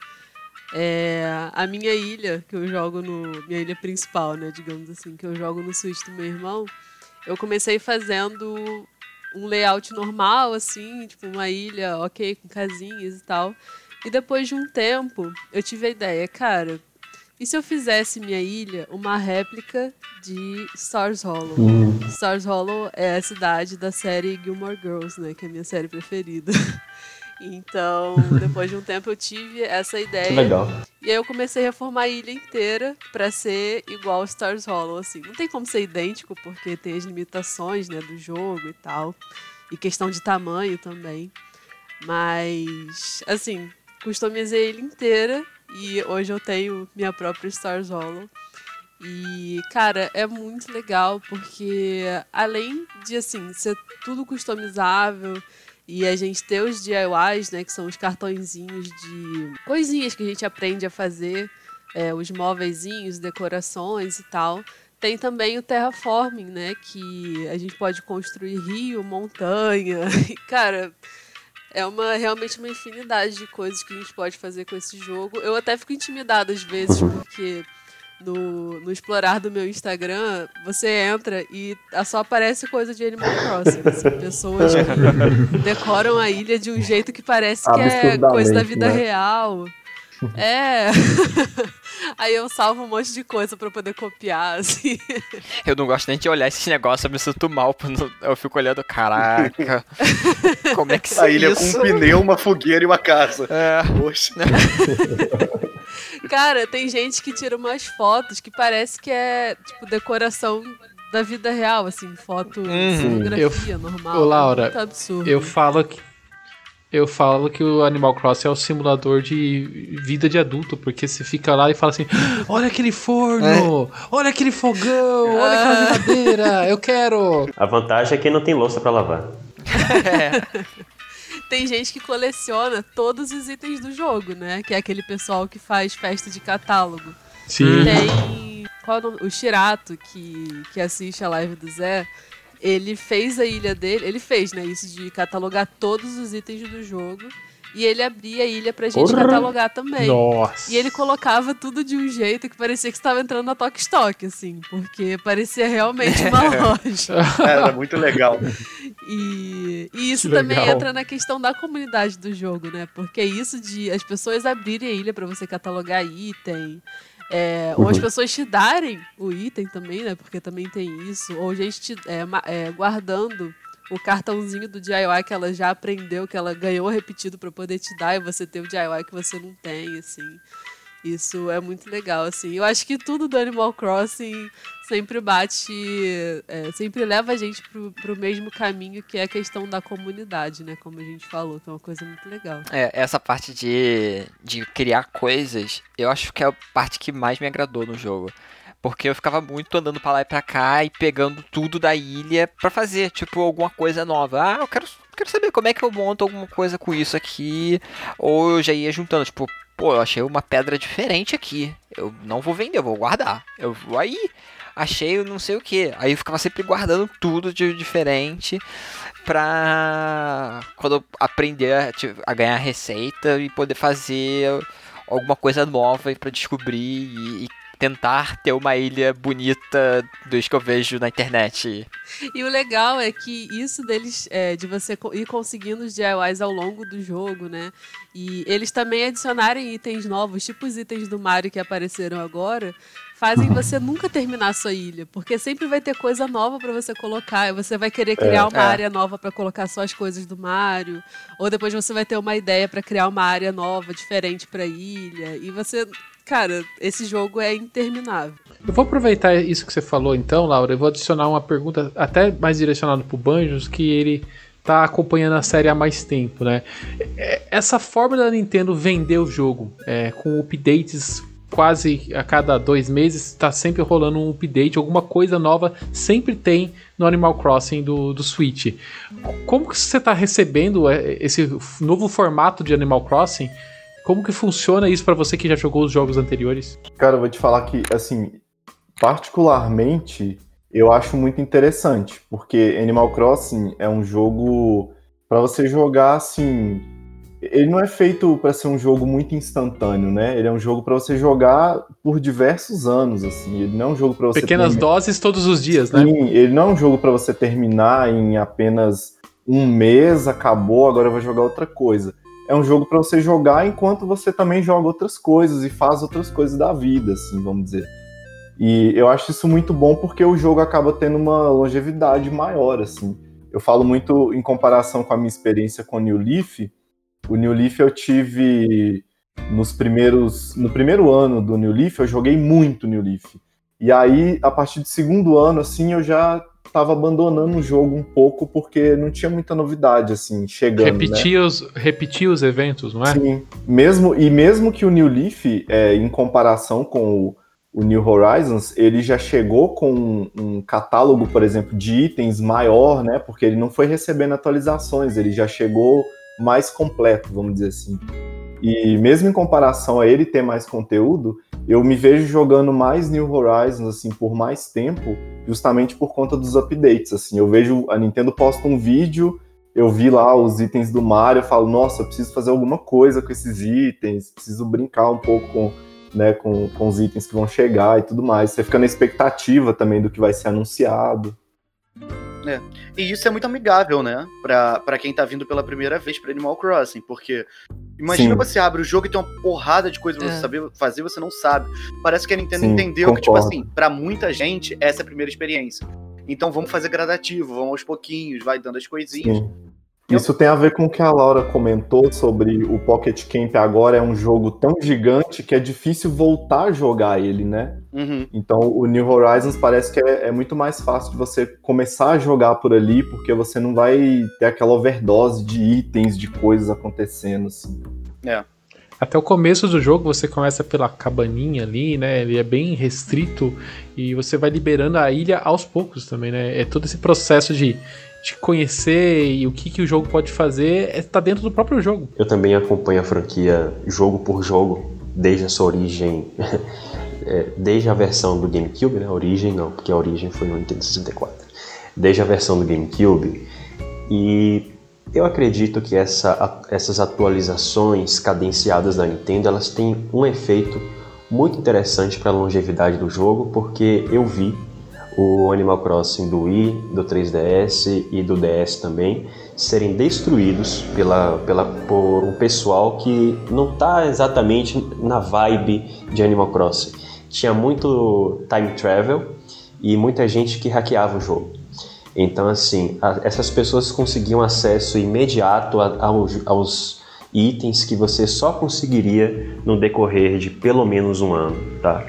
É, a minha ilha, que eu jogo no. Minha ilha principal, né, digamos assim, que eu jogo no Switch do meu irmão, eu comecei fazendo um layout normal, assim, tipo uma ilha, ok, com casinhas e tal. E depois de um tempo, eu tive a ideia, cara, e se eu fizesse minha ilha uma réplica de Stars Hollow? Stars Hollow é a cidade da série Gilmore Girls, né, que é a minha série preferida. Então, depois de um tempo eu tive essa ideia. Que legal. E aí eu comecei a reformar a ilha inteira pra ser igual Stars Hollow, assim. Não tem como ser idêntico, porque tem as limitações, né, do jogo e tal. E questão de tamanho também. Mas, assim, customizei a ilha inteira e hoje eu tenho minha própria Stars Hollow. E, cara, é muito legal porque além de, assim, ser tudo customizável e a gente ter os DIYs, né, que são os cartõezinhos de coisinhas que a gente aprende a fazer, é, os móveizinhos, decorações e tal. Tem também o terraforming, né, que a gente pode construir rio, montanha. E, cara, é uma realmente uma infinidade de coisas que a gente pode fazer com esse jogo. Eu até fico intimidada às vezes, porque no, no explorar do meu Instagram, você entra e só aparece coisa de Animal Crossing. assim, pessoas que decoram a ilha de um jeito que parece que é coisa da Absurdamente, vida né? real. É. Aí eu salvo um monte de coisa pra poder copiar, assim. Eu não gosto nem de olhar esses negócios, eu me sinto mal. Eu fico olhando, caraca. Como é que isso A ilha isso? com um pneu, uma fogueira e uma casa. É. Poxa. Cara, tem gente que tira umas fotos que parece que é, tipo, decoração da vida real, assim, foto, Uhum. fotografia normal. Ô, Laura, é absurdo. Eu falo que. Eu falo que o Animal Crossing é o simulador de vida de adulto, porque você fica lá e fala assim: olha aquele forno, olha aquele fogão, olha aquela geladeira, eu quero. A vantagem é que não tem louça pra lavar. Tem gente que coleciona todos os itens do jogo, né? Que é aquele pessoal que faz festa de catálogo. Sim. Tem. Qual é o nome? O Shirato, que, que assiste a live do Zé. Ele fez a ilha dele. Ele fez, né? Isso de catalogar todos os itens do jogo. E ele abria a ilha pra gente Porra. catalogar também. Nossa. E ele colocava tudo de um jeito que parecia que estava entrando na Tok Stock, assim, porque parecia realmente uma loja. Era muito legal. E, e isso Que também legal. entra na questão da comunidade do jogo, né? Porque isso de as pessoas abrirem a ilha pra você catalogar item, é, ou as pessoas te darem o item também, né? Porque também tem isso, ou gente te, é, é, guardando o cartãozinho do DIY que ela já aprendeu, que ela ganhou repetido pra poder te dar e você ter o DIY que você não tem, assim. Isso é muito legal, assim. Eu acho que tudo do Animal Crossing sempre bate, é, sempre leva a gente pro, pro mesmo caminho que é a questão da comunidade, né? Como a gente falou, que é uma coisa muito legal. É, essa parte de, de criar coisas, eu acho que é a parte que mais me agradou no jogo. Porque eu ficava muito andando pra lá e pra cá e pegando tudo da ilha pra fazer, tipo, alguma coisa nova. Ah, eu quero, quero saber como é que eu monto alguma coisa com isso aqui. Ou eu já ia juntando, tipo, pô, eu achei uma pedra diferente aqui. Eu não vou vender, eu vou guardar. Eu vou aí. Achei não sei o que. Aí eu ficava sempre guardando tudo de diferente pra quando eu aprender a, a ganhar receita e poder fazer alguma coisa nova pra descobrir e, e tentar ter uma ilha bonita dos que eu vejo na internet. E o legal é que isso deles, é, de você ir conseguindo os DIYs ao longo do jogo, né? E eles também adicionarem itens novos, tipo os itens do Mario que apareceram agora, fazem você nunca terminar a sua ilha, porque sempre vai ter coisa nova pra você colocar, e você vai querer criar uma É. área nova pra colocar só as coisas do Mario, ou depois você vai ter uma ideia pra criar uma área nova, diferente pra ilha, e você, cara, esse jogo é interminável. Eu vou aproveitar isso que você falou então, Laura, eu vou adicionar uma pergunta até mais direcionada pro Banjos, que ele tá acompanhando a série há mais tempo, né? É, Essa forma da Nintendo vender o jogo, é, com updates quase a cada dois meses, tá sempre rolando um update, alguma coisa nova sempre tem no Animal Crossing do, do Switch. Como que você tá recebendo é, esse novo formato de Animal Crossing? Como que funciona isso pra você que já jogou os jogos anteriores? Cara, eu vou te falar que, assim, particularmente, eu acho muito interessante, porque Animal Crossing é um jogo pra você jogar assim. Ele não é feito pra ser um jogo muito instantâneo, né? Ele é um jogo pra você jogar por diversos anos, assim. Ele não é um jogo pra você Pequenas terminar- doses todos os dias, né? Sim, ele não é um jogo pra você terminar em apenas um mês, acabou, agora vou jogar outra coisa. É um jogo pra você jogar enquanto você também joga outras coisas e faz outras coisas da vida, assim, vamos dizer. E eu acho isso muito bom porque o jogo acaba tendo uma longevidade maior, assim. Eu falo muito em comparação com a minha experiência com o New Leaf. O New Leaf eu tive nos primeiros, no primeiro ano do New Leaf, eu joguei muito New Leaf. E aí, a partir do segundo ano, assim, eu já tava abandonando o jogo um pouco porque não tinha muita novidade, assim, chegando, né? Repetir, os, repetir os eventos, não é? Sim. Mesmo, e mesmo que o New Leaf, é, em comparação com o, o New Horizons, ele já chegou com um, um catálogo, por exemplo, de itens maior, né? Porque ele não foi recebendo atualizações, ele já chegou mais completo, vamos dizer assim. E mesmo em comparação a ele ter mais conteúdo, eu me vejo jogando mais New Horizons assim por mais tempo, justamente por conta dos updates. Assim, eu vejo a Nintendo posta um vídeo, eu vi lá os itens do Mario, eu falo, nossa, eu preciso fazer alguma coisa com esses itens, preciso brincar um pouco com, né, com, com os itens que vão chegar e tudo mais. Você fica na expectativa também do que vai ser anunciado. E isso é muito amigável, né? Pra, pra quem tá vindo pela primeira vez pra Animal Crossing, porque imagina Sim. você abre o jogo e tem uma porrada de coisa pra você É. saber fazer e você não sabe. Parece que a Nintendo Sim, entendeu que, tipo concordo. assim, pra muita gente, essa é a primeira experiência. Então vamos fazer gradativo, vamos aos pouquinhos, vai dando as coisinhas. Sim. Isso tem a ver com o que a Laura comentou sobre o Pocket Camp agora é um jogo tão gigante que é difícil voltar a jogar ele, né? Uhum. Então o New Horizons parece que é, é muito mais fácil de você começar a jogar por ali, porque você não vai ter aquela overdose de itens, de coisas acontecendo, assim. Até o começo do jogo você começa pela cabaninha ali, né? Ele é bem restrito e você vai liberando a ilha aos poucos também, né? É todo esse processo de, de conhecer e o que, que o jogo pode fazer é, tá dentro do próprio jogo. Eu também acompanho a franquia jogo por jogo, desde a sua origem, é, desde a versão do GameCube, né? Origem não, porque a origem foi no Nintendo 64. Desde a versão do GameCube. E eu acredito que essa, essas atualizações cadenciadas da Nintendo, elas têm um efeito muito interessante para a longevidade do jogo, porque eu vi o Animal Crossing do Wii, do 3DS e do DS também serem destruídos pela, pela, por um pessoal que não está exatamente na vibe de Animal Crossing. Tinha muito time travel e muita gente que hackeava o jogo. Então, assim, a, essas pessoas conseguiam acesso imediato a, aos, aos itens que você só conseguiria no decorrer de pelo menos um ano, tá?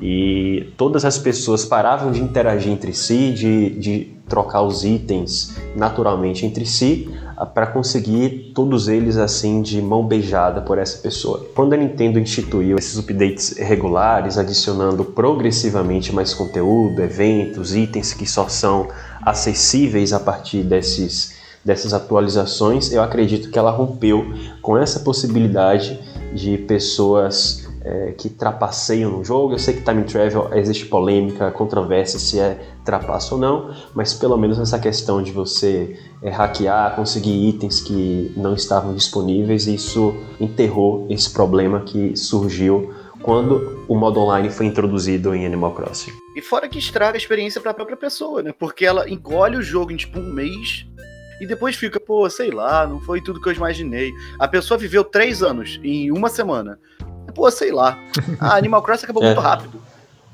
E todas as pessoas paravam de interagir entre si, de, de trocar os itens naturalmente entre si, para conseguir todos eles assim de mão beijada por essa pessoa. Quando a Nintendo instituiu esses updates regulares, adicionando progressivamente mais conteúdo, eventos, itens que só são acessíveis a partir desses, dessas atualizações, eu acredito que ela rompeu com essa possibilidade de pessoas é, que trapaceiam no jogo. Eu sei que Time Travel existe polêmica, controvérsia se é trapaça ou não, mas pelo menos essa questão de você é, hackear, conseguir itens que não estavam disponíveis, isso enterrou esse problema que surgiu quando o modo online foi introduzido em Animal Crossing. E fora que estraga a experiência para a própria pessoa, né? Porque ela engole o jogo em tipo um mês e depois fica, pô, sei lá, não foi tudo que eu imaginei. A pessoa viveu três anos em uma semana. Pô, sei lá. A Animal Crossing acabou É. muito rápido.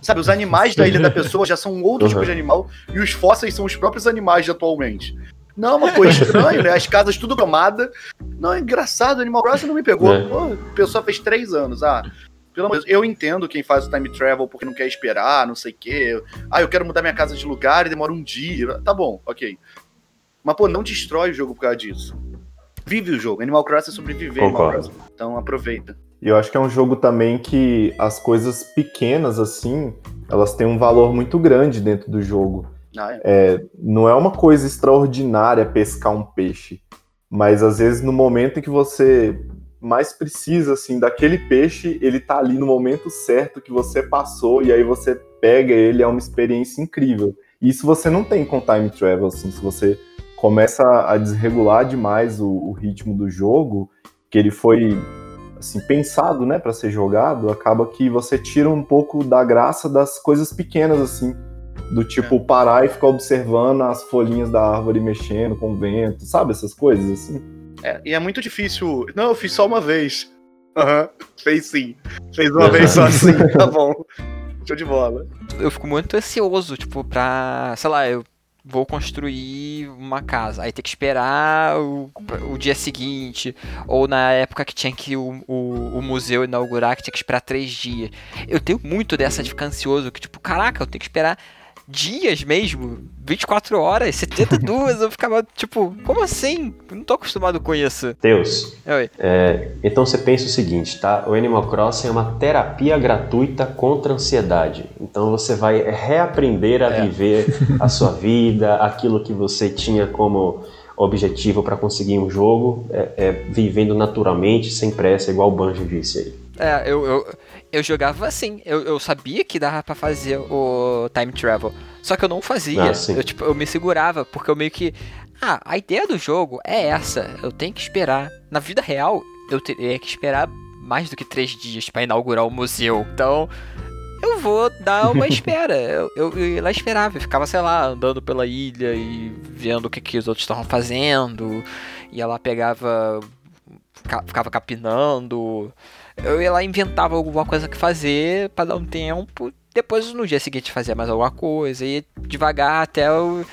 Sabe, os animais da ilha da pessoa já são um outro Uhum. tipo de animal e os fósseis são os próprios animais de atualmente. Não, uma coisa estranha, né? As casas tudo tomada. Não, é engraçado, Animal Crossing não me pegou. É. Pô, a pessoa fez três anos. Ah, pelo amor de Deus, eu entendo quem faz o time travel porque não quer esperar, não sei o quê. Ah, eu quero mudar minha casa de lugar e demora um dia. Tá bom, ok. Mas, pô, não destrói o jogo por causa disso. Vive o jogo. Animal Crossing é sobreviver, Animal. Crossing. Então aproveita. E eu acho que é um jogo também que as coisas pequenas, assim, elas têm um valor muito grande dentro do jogo. Ah, é. É, não é uma coisa extraordinária pescar um peixe, mas às vezes no momento em que você mais precisa, assim, daquele peixe, ele tá ali no momento certo que você passou e aí você pega ele, é uma experiência incrível. Isso você não tem com time travel, assim, se você começa a desregular demais o, o ritmo do jogo, que ele foi assim pensado, né, para ser jogado, acaba que você tira um pouco da graça das coisas pequenas assim, do tipo parar e ficar observando as folhinhas da árvore mexendo com o vento, sabe essas coisas assim. É, e é muito difícil. Não, eu fiz só uma vez. Aham, fez sim. Fez uma vez só assim, tá bom. Show de bola. eu fico muito ansioso, tipo, pra. Sei lá, eu vou construir uma casa. Aí tem que esperar o, o dia seguinte. Ou na época que tinha que o, o, o museu inaugurar, que tinha que esperar três dias. Eu tenho muito dessa de ficar ansioso, que, tipo, caraca, eu tenho que esperar dias mesmo, 24 horas, 72, eu ficava tipo, como assim? Eu não tô acostumado com isso. Deus, é, então você pensa o seguinte, tá? O Animal Crossing é uma terapia gratuita contra a ansiedade. Então você vai reaprender a É. viver a sua vida, aquilo que você tinha como objetivo para conseguir um jogo, é, é vivendo naturalmente, sem pressa, igual o Banjo disse aí. É, eu, eu, eu jogava assim, eu, eu sabia que dava pra fazer o time travel, só que eu não fazia. Ah, eu, tipo, eu me segurava, porque eu meio que. Ah, a ideia do jogo é essa, eu tenho que esperar. Na vida real, eu teria que esperar mais do que três dias pra inaugurar o museu. Então, eu vou dar uma espera. Eu, eu, eu ia lá esperava, eu ficava, sei lá, andando pela ilha e vendo o que, que os outros estavam fazendo. Ia lá, pegava. ca- Ficava capinando. Eu ia lá e inventava alguma coisa que fazer pra dar um tempo. Depois, no dia seguinte, fazia mais alguma coisa. Ia devagar até o,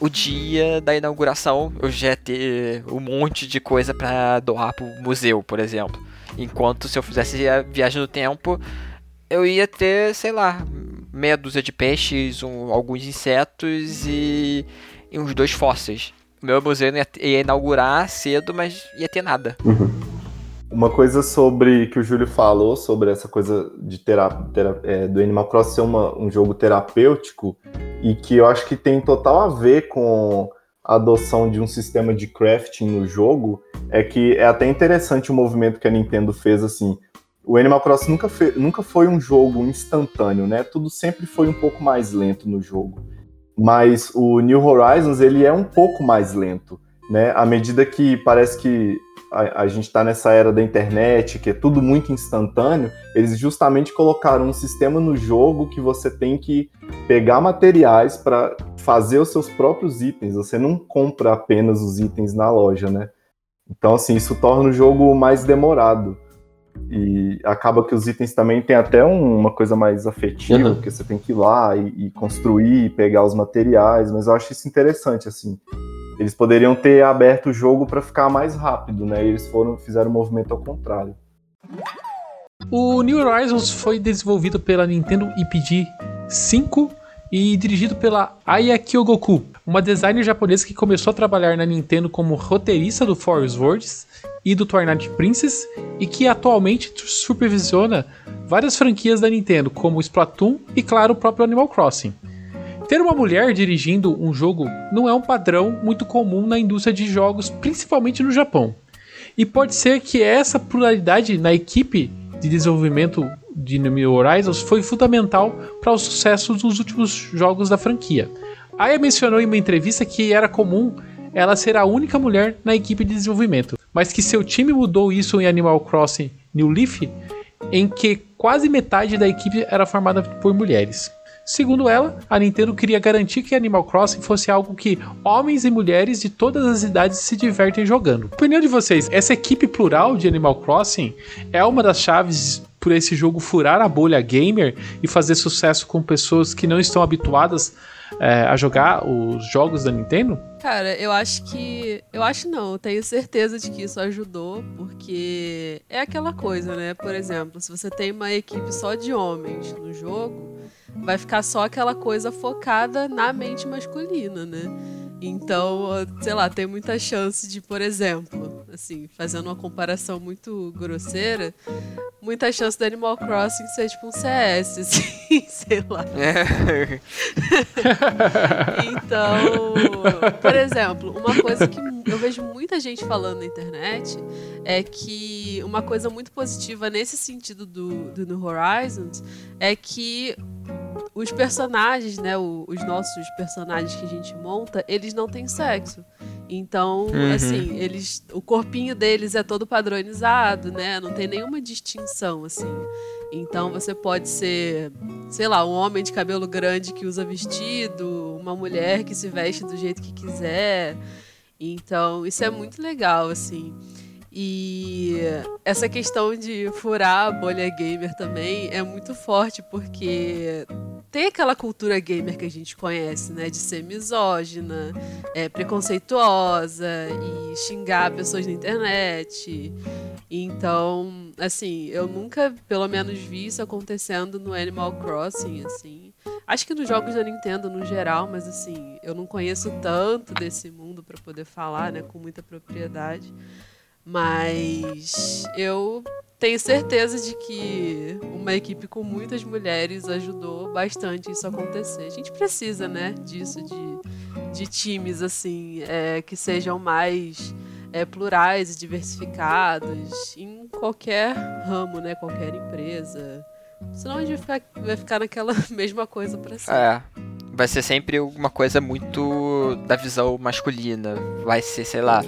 o dia da inauguração eu já ia ter um monte de coisa pra doar pro museu, por exemplo. Enquanto se eu fizesse a viagem no tempo, eu ia ter, sei lá, meia dúzia de peixes, um, alguns insetos e, e uns dois fósseis. O meu museu ia, ia inaugurar cedo, mas ia ter nada. Uma coisa sobre que o Júlio falou sobre essa coisa de tera, tera- é, do Animal Crossing ser uma- um jogo terapêutico e que eu acho que tem total a ver com a adoção de um sistema de crafting no jogo é que é até interessante o movimento que a Nintendo fez assim. O Animal Crossing nunca, nunca foi um jogo instantâneo, né? Tudo sempre foi um pouco mais lento no jogo. Mas o New Horizons ele é um pouco mais lento, né? À medida que parece que a, a gente está nessa era da internet, que é tudo muito instantâneo, eles justamente colocaram um sistema no jogo que você tem que pegar materiais para fazer os seus próprios itens. Você não compra apenas os itens na loja, né? Então, assim, isso torna o jogo mais demorado. E acaba que os itens também tem até um- uma coisa mais afetiva, Uhum. porque você tem que ir lá e, e construir, pegar os materiais, mas eu acho isso interessante, assim. Eles poderiam ter aberto o jogo para ficar mais rápido, né? E eles foram fizeram o movimento ao contrário. O New Horizons foi desenvolvido pela Nintendo IPG 5 e dirigido pela Aya Kyogoku, uma designer japonesa que começou a trabalhar na Nintendo como roteirista do Forest Words e do Twilight Princess e que atualmente supervisiona várias franquias da Nintendo, como Splatoon e, claro, o próprio Animal Crossing. Ter uma mulher dirigindo um jogo não é um padrão muito comum na indústria de jogos, principalmente no Japão. E pode ser que essa pluralidade na equipe de desenvolvimento de New Horizons foi fundamental para o sucesso dos últimos jogos da franquia. Aya mencionou em uma entrevista que era comum ela ser a única mulher na equipe de desenvolvimento, mas que seu time mudou isso em Animal Crossing New Leaf, em que quase metade da equipe era formada por mulheres. Segundo ela, a Nintendo queria garantir que Animal Crossing fosse algo que homens e mulheres de todas as idades se divertem jogando. Opinião de vocês, essa equipe plural de Animal Crossing é uma das chaves por esse jogo furar a bolha gamer e fazer sucesso com pessoas que não estão habituadas é, a jogar os jogos da Nintendo? Cara, eu acho que. Eu acho não, eu tenho certeza de que isso ajudou, porque é aquela coisa, né? Por exemplo, se você tem uma equipe só de homens no jogo, vai ficar só aquela coisa focada na mente masculina, né? Então, sei lá, tem muita chance de, por exemplo, assim, fazendo uma comparação muito grosseira, muita chance do Animal Crossing ser tipo um CS, assim, sei lá. É. Então, por exemplo, uma coisa que eu vejo muita gente falando na internet é que uma coisa muito positiva nesse sentido do, do New Horizons é que os personagens, né, os nossos personagens que a gente monta, eles não têm sexo. Então, Uhum. assim, eles, o corpinho deles é todo padronizado, né? Não tem nenhuma distinção, assim. Então você pode ser, sei lá, um homem de cabelo grande que usa vestido, uma mulher que se veste do jeito que quiser. Então, isso é muito legal, assim. E essa questão de furar a bolha gamer também é muito forte, porque tem aquela cultura gamer que a gente conhece, né? De ser misógina, é, preconceituosa e xingar pessoas na internet. Então, assim, eu nunca, pelo menos, vi isso acontecendo no Animal Crossing, assim. Acho que nos jogos da Nintendo no geral, mas assim, eu não conheço tanto desse mundo para poder falar, né, com muita propriedade. Mas eu tenho certeza de que uma equipe com muitas mulheres ajudou bastante isso acontecer. A gente precisa, né, disso, de, de times assim, é, que sejam mais é, plurais e diversificados em qualquer ramo, né, qualquer empresa. Senão a gente vai ficar, vai ficar naquela mesma coisa pra sempre. É. Vai ser sempre uma coisa muito da visão masculina. Vai ser, sei lá.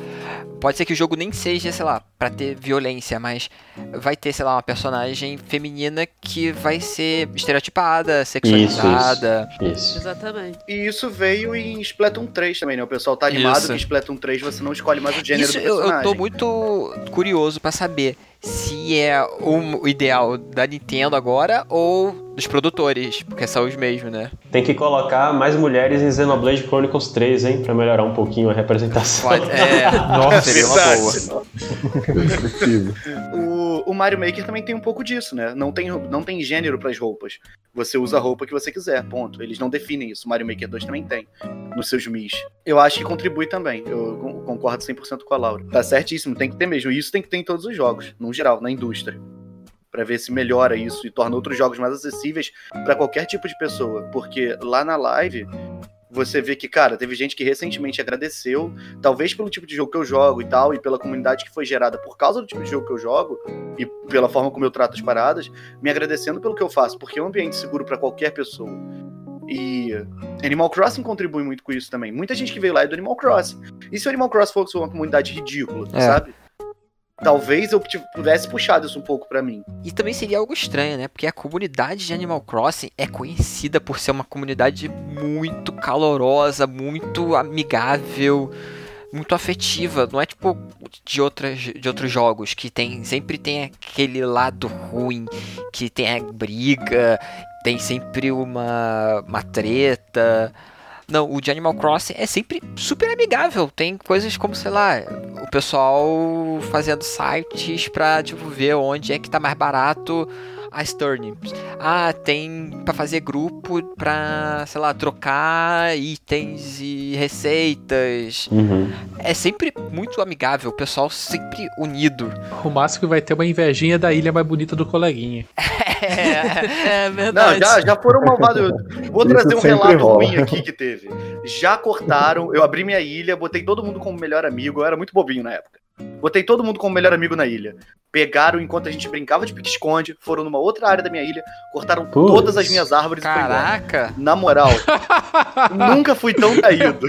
Pode ser que o jogo nem seja, sei lá, pra ter violência, mas vai ter, sei lá, uma personagem feminina que vai ser estereotipada, sexualizada. Isso. Exatamente. E isso veio em Splatoon 3 também, né? O pessoal tá animado Isso. que Splatoon 3 você não escolhe mais o gênero Isso do eu, eu personagem. tô muito curioso pra saber. se é o ideal da Nintendo agora ou dos produtores, porque são os mesmos, né? Tem que colocar mais mulheres em Xenoblade Chronicles 3, hein? Pra melhorar um pouquinho a representação. Pode, é, Nossa, seria uma boa. O, o Mario Maker também tem um pouco disso, né? Não tem, não tem gênero pras roupas. Você usa a roupa que você quiser, ponto. Eles não definem isso. O Mario Maker 2 também tem, nos seus Mis. Eu acho que contribui também. Eu con- concordo 100% com a Laura. Tá certíssimo, tem que ter mesmo. E isso tem que ter em todos os jogos, no geral, na indústria. Pra ver se melhora isso e torna outros jogos mais acessíveis pra qualquer tipo de pessoa. Porque lá na live, você vê que, cara, teve gente que recentemente agradeceu, talvez pelo tipo de jogo que eu jogo e tal, e pela comunidade que foi gerada por causa do tipo de jogo que eu jogo, e pela forma como eu trato as paradas, me agradecendo pelo que eu faço, porque é um ambiente seguro pra qualquer pessoa. E Animal Crossing contribui muito com isso também. Muita gente que veio lá é do Animal Crossing. E se o Animal Crossing fosse uma comunidade ridícula, É. sabe? Talvez eu tipo, pudesse puxado isso um pouco pra mim. E também seria algo estranho, né? Porque a comunidade de Animal Crossing é conhecida por ser uma comunidade muito calorosa, muito amigável, muito afetiva. Não é tipo de, outras, de outros jogos que tem sempre tem aquele lado ruim, que tem a briga, tem sempre uma, uma treta. Não, o de Animal Crossing é sempre super amigável. Tem coisas como, sei lá, o pessoal fazendo sites pra, tipo, ver onde é que tá mais barato as turnips. Ah, tem pra fazer grupo pra, sei lá, trocar itens e receitas. Uhum. É sempre muito amigável, o pessoal sempre unido. O máximo que vai ter uma invejinha da ilha mais bonita do coleguinha. É, É Não, verdade. já, já foram malvados. Vou Isso trazer um relato rola. ruim aqui que teve. Já cortaram, eu abri minha ilha, botei todo mundo como melhor amigo. Eu era muito bobinho na época. Botei todo mundo como melhor amigo na ilha. Pegaram enquanto a gente brincava de pique-esconde, foram numa outra área da minha ilha, cortaram Putz. todas as minhas árvores e. Caraca! Na moral, nunca fui tão caído.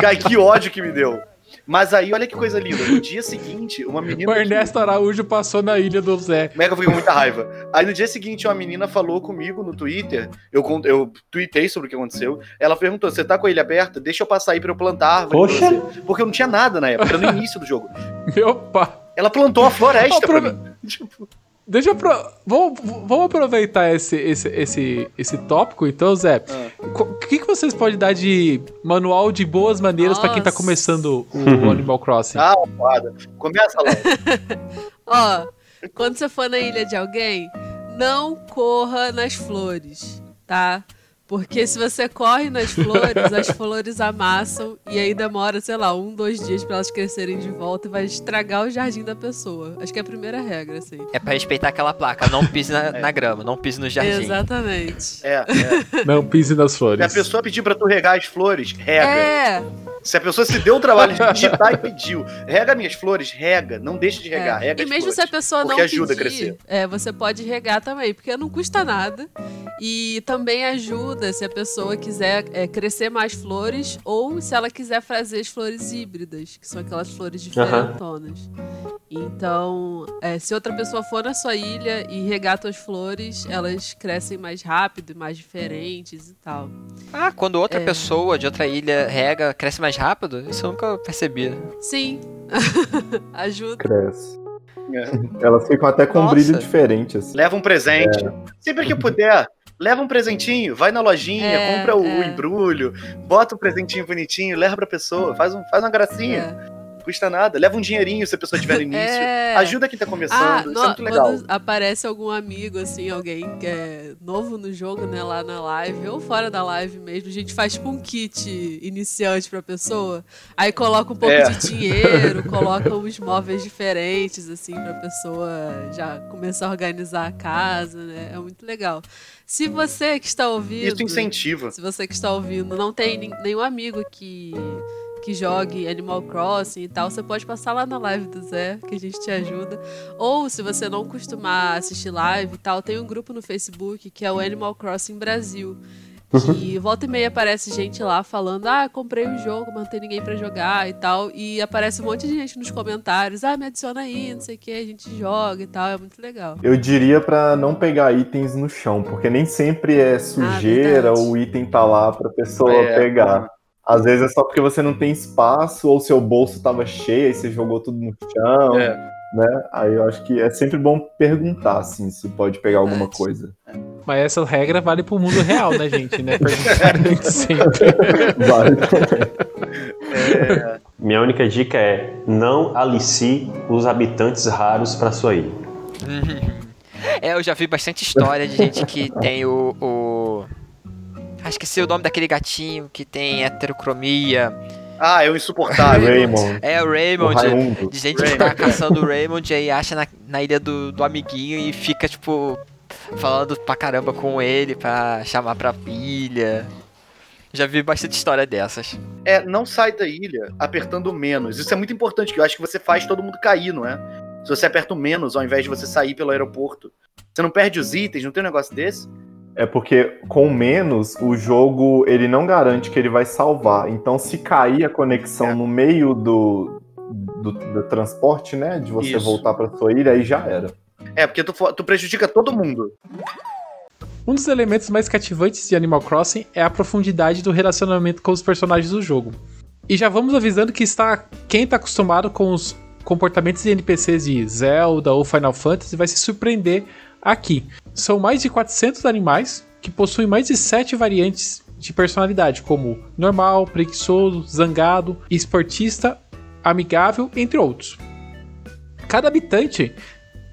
Cara, que ódio que me deu. Mas aí, olha que coisa linda. No dia seguinte, uma menina. O Ernesto Araújo passou na ilha do Zé. Mega fiquei com muita raiva. Aí no dia seguinte, uma menina falou comigo no Twitter. Eu, eu tuitei sobre o que aconteceu. Ela perguntou: Você tá com a ilha aberta? Deixa eu passar aí pra eu plantar árvore. Poxa. você." Porque eu não tinha nada na época, era no início do jogo. Meu pai. Ela plantou uma floresta Ó, pra mim. Tipo, Deixa eu. Pro... Vamos, vamos aproveitar esse, esse, esse, esse tópico, então, Zé. Ah. O que, que vocês podem dar de manual de boas maneiras pra quem tá começando o Animal Crossing? ah, foda. Começa lá. Ó, quando você for na ilha de alguém, não corra nas flores, tá? Porque se você corre nas flores, as flores amassam e aí demora, sei lá, um, dois dias pra elas crescerem de volta e vai estragar o jardim da pessoa. Acho que é a primeira regra, assim. É pra respeitar aquela placa, não pise na, na grama, não pise no jardim. Exatamente. É, é. Não pise nas Se flores. a pessoa pedir pra tu regar as flores, rega. É, Se a pessoa se deu o trabalho de digitar e pediu, rega minhas flores, rega. Não deixa de regar, é. rega E as mesmo flores. se a pessoa porque não ajuda a pedir, crescer. é, você pode regar também, porque não custa nada. E também ajuda se a pessoa quiser é, crescer mais flores ou se ela quiser fazer as flores híbridas, que são aquelas flores diferentonas. Então, é, se outra pessoa for na sua ilha e regar suas flores, elas crescem mais rápido e mais diferentes e tal. Ah, quando outra É. pessoa de outra ilha rega, cresce mais rápido? Isso eu nunca percebi. Sim, ajuda. Cresce. É. Elas ficam até com um brilho diferente, assim. Leva um presente. Sempre que puder, leva um presentinho, vai na lojinha, É, compra o, é. embrulho, bota um presentinho bonitinho, leva pra pessoa, faz, um, faz uma gracinha. É. Custa nada. Leva um dinheirinho se a pessoa tiver início. É. Ajuda quem tá Ah, começando. Isso no- é muito legal. quando aparece algum amigo, assim, alguém que é novo no jogo, né, lá na live, ou fora da live mesmo, a gente faz tipo um kit iniciante pra pessoa. Aí coloca um pouco É. de dinheiro, coloca uns móveis diferentes, assim, pra pessoa já começar a organizar a casa, né? É muito legal. Se você que está ouvindo. Isso incentiva. Se você que está ouvindo não tem nenhum amigo que, que jogue Animal Crossing e tal, você pode passar lá na live do Zé, que a gente te ajuda. Ou se você não costumar assistir live e tal, tem um grupo no Facebook que é o Animal Crossing Brasil. Que volta e meia aparece gente lá falando: Ah, comprei o jogo, mas não tem ninguém pra jogar e tal. E aparece um monte de gente nos comentários: Ah, me adiciona aí, não sei o que, a gente joga e tal. É muito legal. Eu diria pra não pegar itens no chão, porque nem sempre é sujeira verdade. ou o item tá lá pra pessoa É, pegar. Às vezes é só porque você não tem espaço ou seu bolso tava cheio e você jogou tudo no chão. É. né? Aí eu acho que é sempre bom perguntar, assim, se pode pegar alguma Verdade. coisa. Mas essa regra vale pro mundo real, né, gente? Né? Perguntar sempre. Vale. É, Minha única dica é não alicie os habitantes raros para sua ilha. É, eu já vi bastante história de gente que tem o. o... Ah, esqueci o nome daquele gatinho que tem heterocromia. Ah, é o insuportável. Raymond. É o O Raymond. Raimundo. De gente que Raymond, tá é. caçando o Raymond e aí acha na, na ilha do, do amiguinho e fica, tipo, falando pra caramba com ele pra chamar pra ilha. Já vi bastante história dessas. É, não sai da ilha apertando menos. Isso é muito importante, que eu acho que você faz todo mundo cair, não é? Se você aperta o menos ao invés de você sair pelo aeroporto. Você não perde os itens, não tem um negócio desse? É porque com menos o jogo ele não garante que ele vai salvar. Então se cair a conexão É. no meio do, do, do transporte, né, de você Isso. voltar para sua ilha, aí já era. É, porque tu, tu prejudica todo mundo. Um dos elementos mais cativantes de Animal Crossing é a profundidade do relacionamento com os personagens do jogo. E já vamos avisando que está quem está acostumado com os comportamentos de NPCs de Zelda ou Final Fantasy vai se surpreender aqui. São mais de 400 animais que possuem mais de 7 variantes de personalidade, como normal, preguiçoso, zangado, esportista, amigável, entre outros. Cada habitante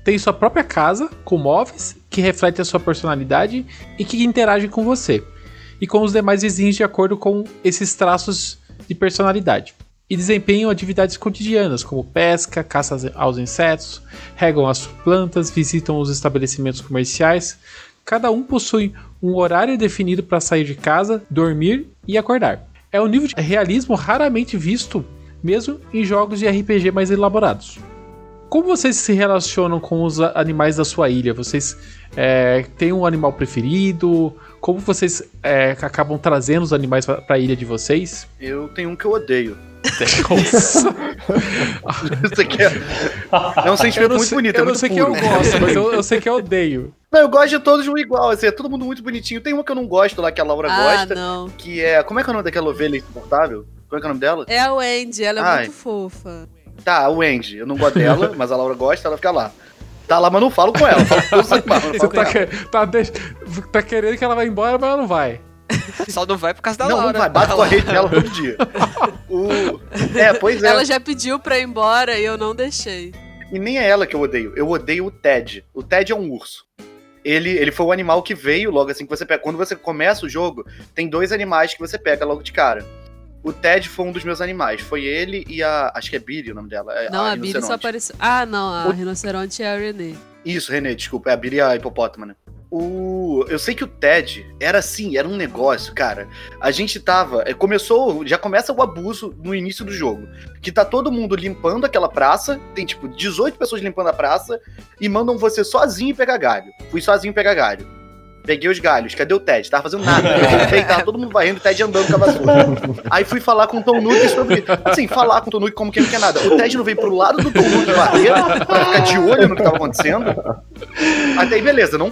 tem sua própria casa com móveis que refletem a sua personalidade e que interagem com você e com os demais vizinhos de acordo com esses traços de personalidade. E desempenham atividades cotidianas como pesca, caça aos insetos, regam as plantas, visitam os estabelecimentos comerciais. Cada um possui um horário definido para sair de casa, dormir e acordar. É um nível de realismo raramente visto, mesmo em jogos de RPG mais elaborados. Como vocês se relacionam com os animais da sua ilha? Vocês é, têm um animal preferido? Como vocês é, acabam trazendo os animais para a ilha de vocês? Eu tenho um que eu odeio. Nossa, Isso aqui é, é um sentimento muito sei, bonito. eu é não sei que puro. eu gosto, mas eu, eu sei que eu odeio. Não, eu gosto de todos um igual, assim, é todo mundo muito bonitinho. Tem uma que eu não gosto lá, que a Laura Ah, gosta, não. que é. Como é que é o nome daquela ovelha insuportável? Como é que é o nome dela? É a Wendy, ela é Ai. muito fofa. Tá, o Andy. Eu não gosto dela, mas a Laura gosta, ela fica lá. Tá lá, mas não falo com ela. Falo com os Você tá, ela. que- tá deix- tá querendo que ela vá embora, mas ela não vai. Só não vai por causa da Não, Laura. não vai, bato com a rede nela todo dia. O... É, pois é. Ela já pediu pra ir embora e eu não deixei. E nem é ela que eu odeio. Eu odeio o Ted. O Ted é um urso. Ele, ele foi o animal que veio logo assim que você pega. Quando você começa o jogo, tem dois animais que você pega logo de cara. O Ted foi um dos meus animais. Foi ele e a. Acho que é Billy o nome dela. é Não, a, Billy só apareceu. Ah, não, a O- rinoceronte é a Renee. Isso, Renê, desculpa. É a Billy e a hipopótama, né? O... Eu sei que o Ted era assim, era um negócio, cara. A gente tava. é, Começou. Já começa o abuso no início do jogo. Que tá todo mundo limpando aquela praça. Tem tipo 18 pessoas limpando a praça. E mandam você sozinho pegar galho. Fui sozinho pegar galho. Peguei os galhos. Cadê o Ted? Tava fazendo nada. Tava todo mundo varrendo, o Ted andando com a vassoura. Aí fui falar com o Tom Nook sobre. Assim, falar com o Tom Nook como que ele quer nada. O Ted não veio pro lado do Tom Nook varrer pra ficar de olho no que tava acontecendo. Até aí, beleza, não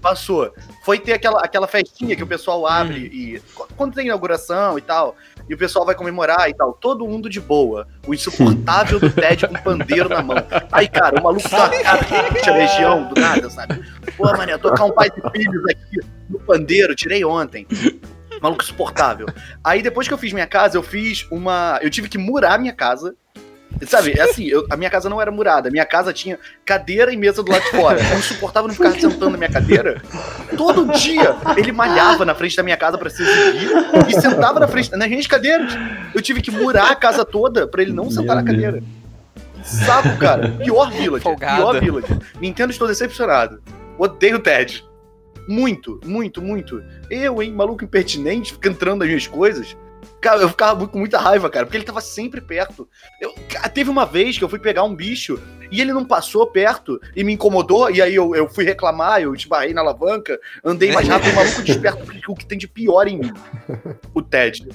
passou. Foi ter aquela, aquela festinha que o pessoal abre e. Quando tem inauguração e tal, e o pessoal vai comemorar e tal, todo mundo de boa. O insuportável do Ted com pandeiro na mão. Aí, cara, o maluco tá cara de legião do nada, sabe? Pô, mané, tocar um pai de filhos aqui no pandeiro, tirei ontem. Maluco insuportável. Aí depois que eu fiz minha casa, eu fiz uma. Eu tive que murar minha casa. Sabe, é assim, eu- a minha casa não era murada. A minha casa tinha cadeira e mesa do lado de fora. Eu insuportável não ficar sentando na minha cadeira. Todo dia ele malhava na frente da minha casa pra se exibir e sentava na frente nas minhas cadeiras. Eu tive que murar a casa toda pra ele não sentar na Meu cadeira. Saco, cara. Pior village. Folgada. Pior village. Nintendo estou decepcionado. Odeio o Ted. Muito, muito, muito. Eu, hein, maluco impertinente, fica entrando nas minhas coisas. Cara, eu ficava com muita raiva, cara, porque ele tava sempre perto. Eu, teve uma vez que eu fui pegar um bicho e ele não passou perto e me incomodou, e aí eu, eu fui reclamar, eu esbarrei na alavanca, andei mais rápido, o maluco desperto o que tem de pior em mim. O Ted.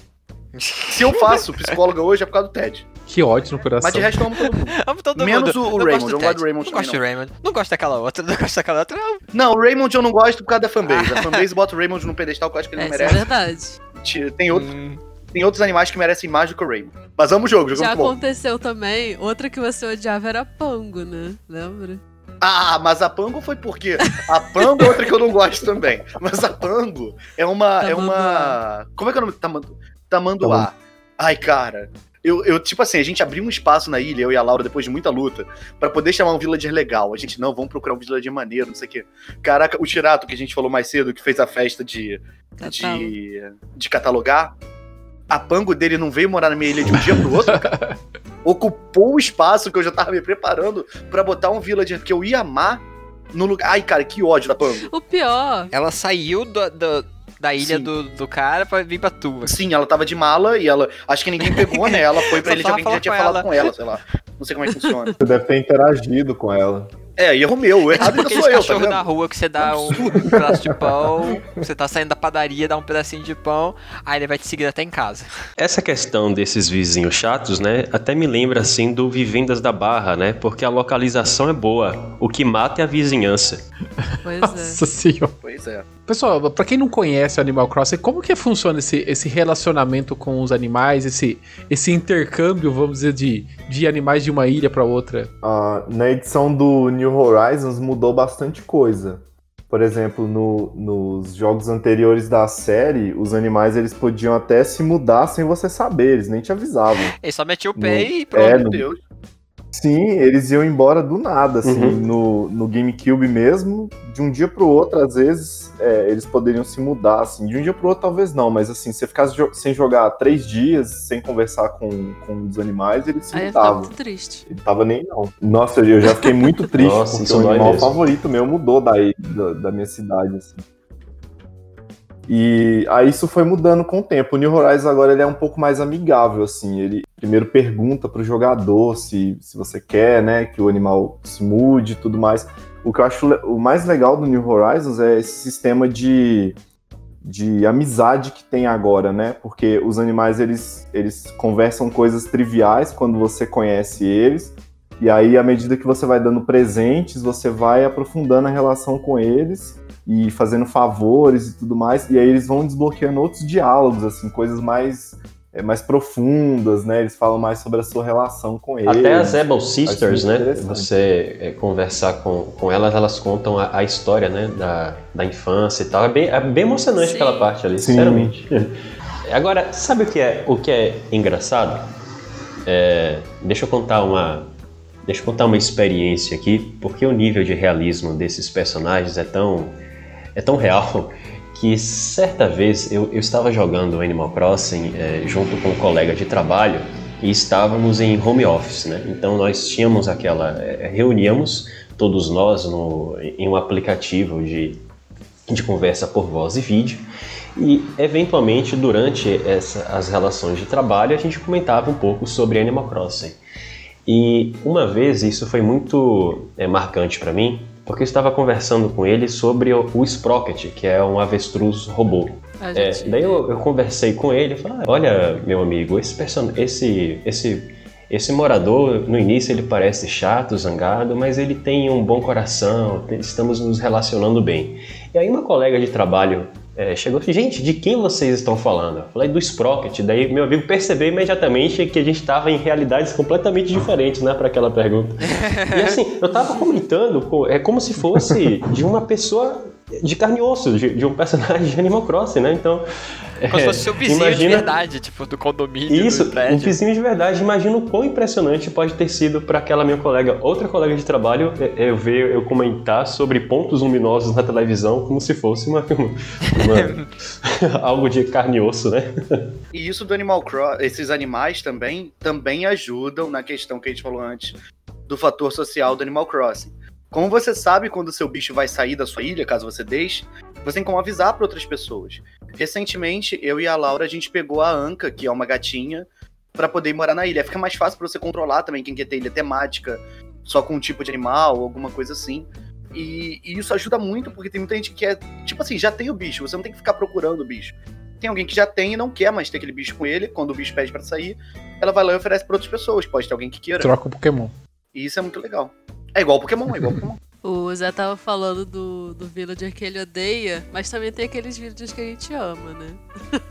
Se eu faço psicóloga hoje é por causa do Ted. Que ódio no coração. Mas de resto eu amo todo mundo. Amo todo Menos mundo. o- Não Raymond, eu gosto do. Raymond Não gosto do Raymond. Não gosto daquela outra. Não gosto daquela outra. Não. Não, o Raymond eu não gosto por causa da fanbase. A fanbase bota o Raymond num pedestal que eu acho que ele É, não é merece. verdade. Tem, outro, Hum, tem outros animais que merecem mais do que o Raymond. Mas amo o jogo, o jogo é Já muito bom. aconteceu também. Outra que você odiava era Pango, né? Lembra? Ah, mas a Pango foi porque a Pango é outra que eu não gosto também. Mas a Pango é uma. É uma. Como é que é o nome? Tamandu... Tamanduá. Ai, cara. Eu, eu, tipo assim, a gente abriu um espaço na ilha, eu e a Laura, depois de muita luta, pra poder chamar um villager legal. A gente, não, vamos procurar um villager maneiro, não sei o quê. Caraca, o Tirato, que a gente falou mais cedo, que fez a festa de, de, de catalogar, a Pango dele não veio morar na minha ilha de um dia pro outro, cara. Ocupou o espaço que eu já tava me preparando pra botar um villager que eu ia amar no lugar. Ai, cara, que ódio da Pango. O pior. Ela saiu do, do- da ilha do, do cara pra vir pra tua. Sim, ela tava de mala e ela. Acho que ninguém pegou, né? Ela foi pra ele de alguém que já tinha falado com com ela, sei lá. Não sei como é que funciona. Você deve ter interagido com ela. É, erro meu. O É errado tipo ainda sou eu, tá cachorros da rua que você dá um, um pedaço de pão, você tá saindo da padaria, dá um pedacinho de pão, aí ele vai te seguir até em casa. Essa questão desses vizinhos chatos, né, até me lembra assim do Vivendas da Barra, né? Porque a localização é boa, o que mata é a vizinhança. Pois é. Nossa senhora. Pois é. Pessoal, pra quem não conhece o Animal Crossing, como que funciona esse, esse relacionamento com os animais, esse, esse intercâmbio, vamos dizer, de, de animais de uma ilha pra outra? Ah, na edição do New Horizons mudou bastante coisa. Por exemplo, no- nos jogos anteriores da série, os animais eles podiam até se mudar sem você saber, eles nem te avisavam. Ele só metia o No- pé e pronto. É, Meu no- Deus. Sim, eles iam embora do nada, assim, Uhum. no, no GameCube mesmo, de um dia pro outro, às vezes, é, eles poderiam se mudar, assim, de um dia pro outro talvez não, mas assim, você ficasse jo- sem jogar três dias, sem conversar com, com os animais, eles se Aí eu mudavam. muito triste. Ele tava nem não. Nossa, eu já fiquei muito triste, Nossa, porque o animal mesmo. favorito meu mudou daí, da, da minha cidade, assim. E aí isso foi mudando com o tempo. O New Horizons agora ele é um pouco mais amigável, assim. Ele primeiro pergunta pro jogador se, se você quer, né, que o animal se mude e tudo mais. O que eu acho o mais legal do New Horizons é esse sistema de, de amizade que tem agora, né? Porque os animais eles, eles conversam coisas triviais quando você conhece eles. E aí, à medida que você vai dando presentes, você vai aprofundando a relação com eles e fazendo favores e tudo mais. E aí eles vão desbloqueando outros diálogos, assim, coisas mais, é, mais profundas, né? Eles falam mais sobre a sua relação com eles. Até as Able Sisters, né? Você é, conversar com, com elas, elas contam a, a história, né? Da, da infância e tal. É bem, é bem emocionante Sim. aquela parte ali, Sim. sinceramente. Agora, sabe o que é, o que é engraçado? É, deixa eu contar uma. Deixa eu contar uma experiência aqui, porque o nível de realismo desses personagens é tão, é tão real que certa vez eu, eu estava jogando Animal Crossing é, junto com um colega de trabalho e estávamos em home office, né? Então nós tínhamos aquela. é, reuníamos todos nós no, em um aplicativo de, de conversa por voz e vídeo. E eventualmente durante essa, as relações de trabalho a gente comentava um pouco sobre Animal Crossing. E uma vez isso foi muito é, marcante para mim, porque eu estava conversando com ele sobre o, o Sprocket, que é um avestruz robô. É, gente- daí eu, eu conversei com ele e falei, "Ah, olha, meu amigo, esse, person... esse, esse, esse morador, no início ele parece chato, zangado, mas ele tem um bom coração, estamos nos relacionando bem. E aí uma colega de trabalho é, chegou disse, gente, de quem vocês estão falando? Eu falei do Sprocket, daí meu amigo percebeu imediatamente que a gente estava em realidades completamente diferentes, né, para aquela pergunta. E assim, eu tava comentando, é como se fosse de uma pessoa de carne e osso, de, de um personagem de Animal Crossing, né? Então. Como se é, fosse seu vizinho de imagina- verdade, tipo, do condomínio, Isso, do um vizinho de verdade. Imagina o quão impressionante pode ter sido para aquela minha colega, outra colega de trabalho, é- eu ver eu comentar sobre pontos luminosos na televisão como se fosse uma, uma- algo de carne e osso, né? E isso do Animal Crossing, esses animais também, também ajudam na questão que a gente falou antes, do fator social do Animal Crossing. Como você sabe quando o seu bicho vai sair da sua ilha, caso você deixe, você tem como avisar para outras pessoas. Recentemente, eu e a Laura, a gente pegou a Anka, que é uma gatinha, para poder morar na ilha. Fica mais fácil para você controlar também quem quer ter ilha temática, só com um tipo de animal, alguma coisa assim. E, e isso ajuda muito, porque tem muita gente que é, tipo assim, já tem o bicho, você não tem que ficar procurando o bicho tem alguém que já tem e não quer mais ter aquele bicho com ele, quando o bicho pede pra sair, ela vai lá e oferece pra outras pessoas. Pode ter alguém que queira. Troca o Pokémon. E isso é muito legal. É igual Pokémon, é igual Pokémon. O Zé tava falando do, do villager que ele odeia, mas também tem aqueles villagers que a gente ama, né?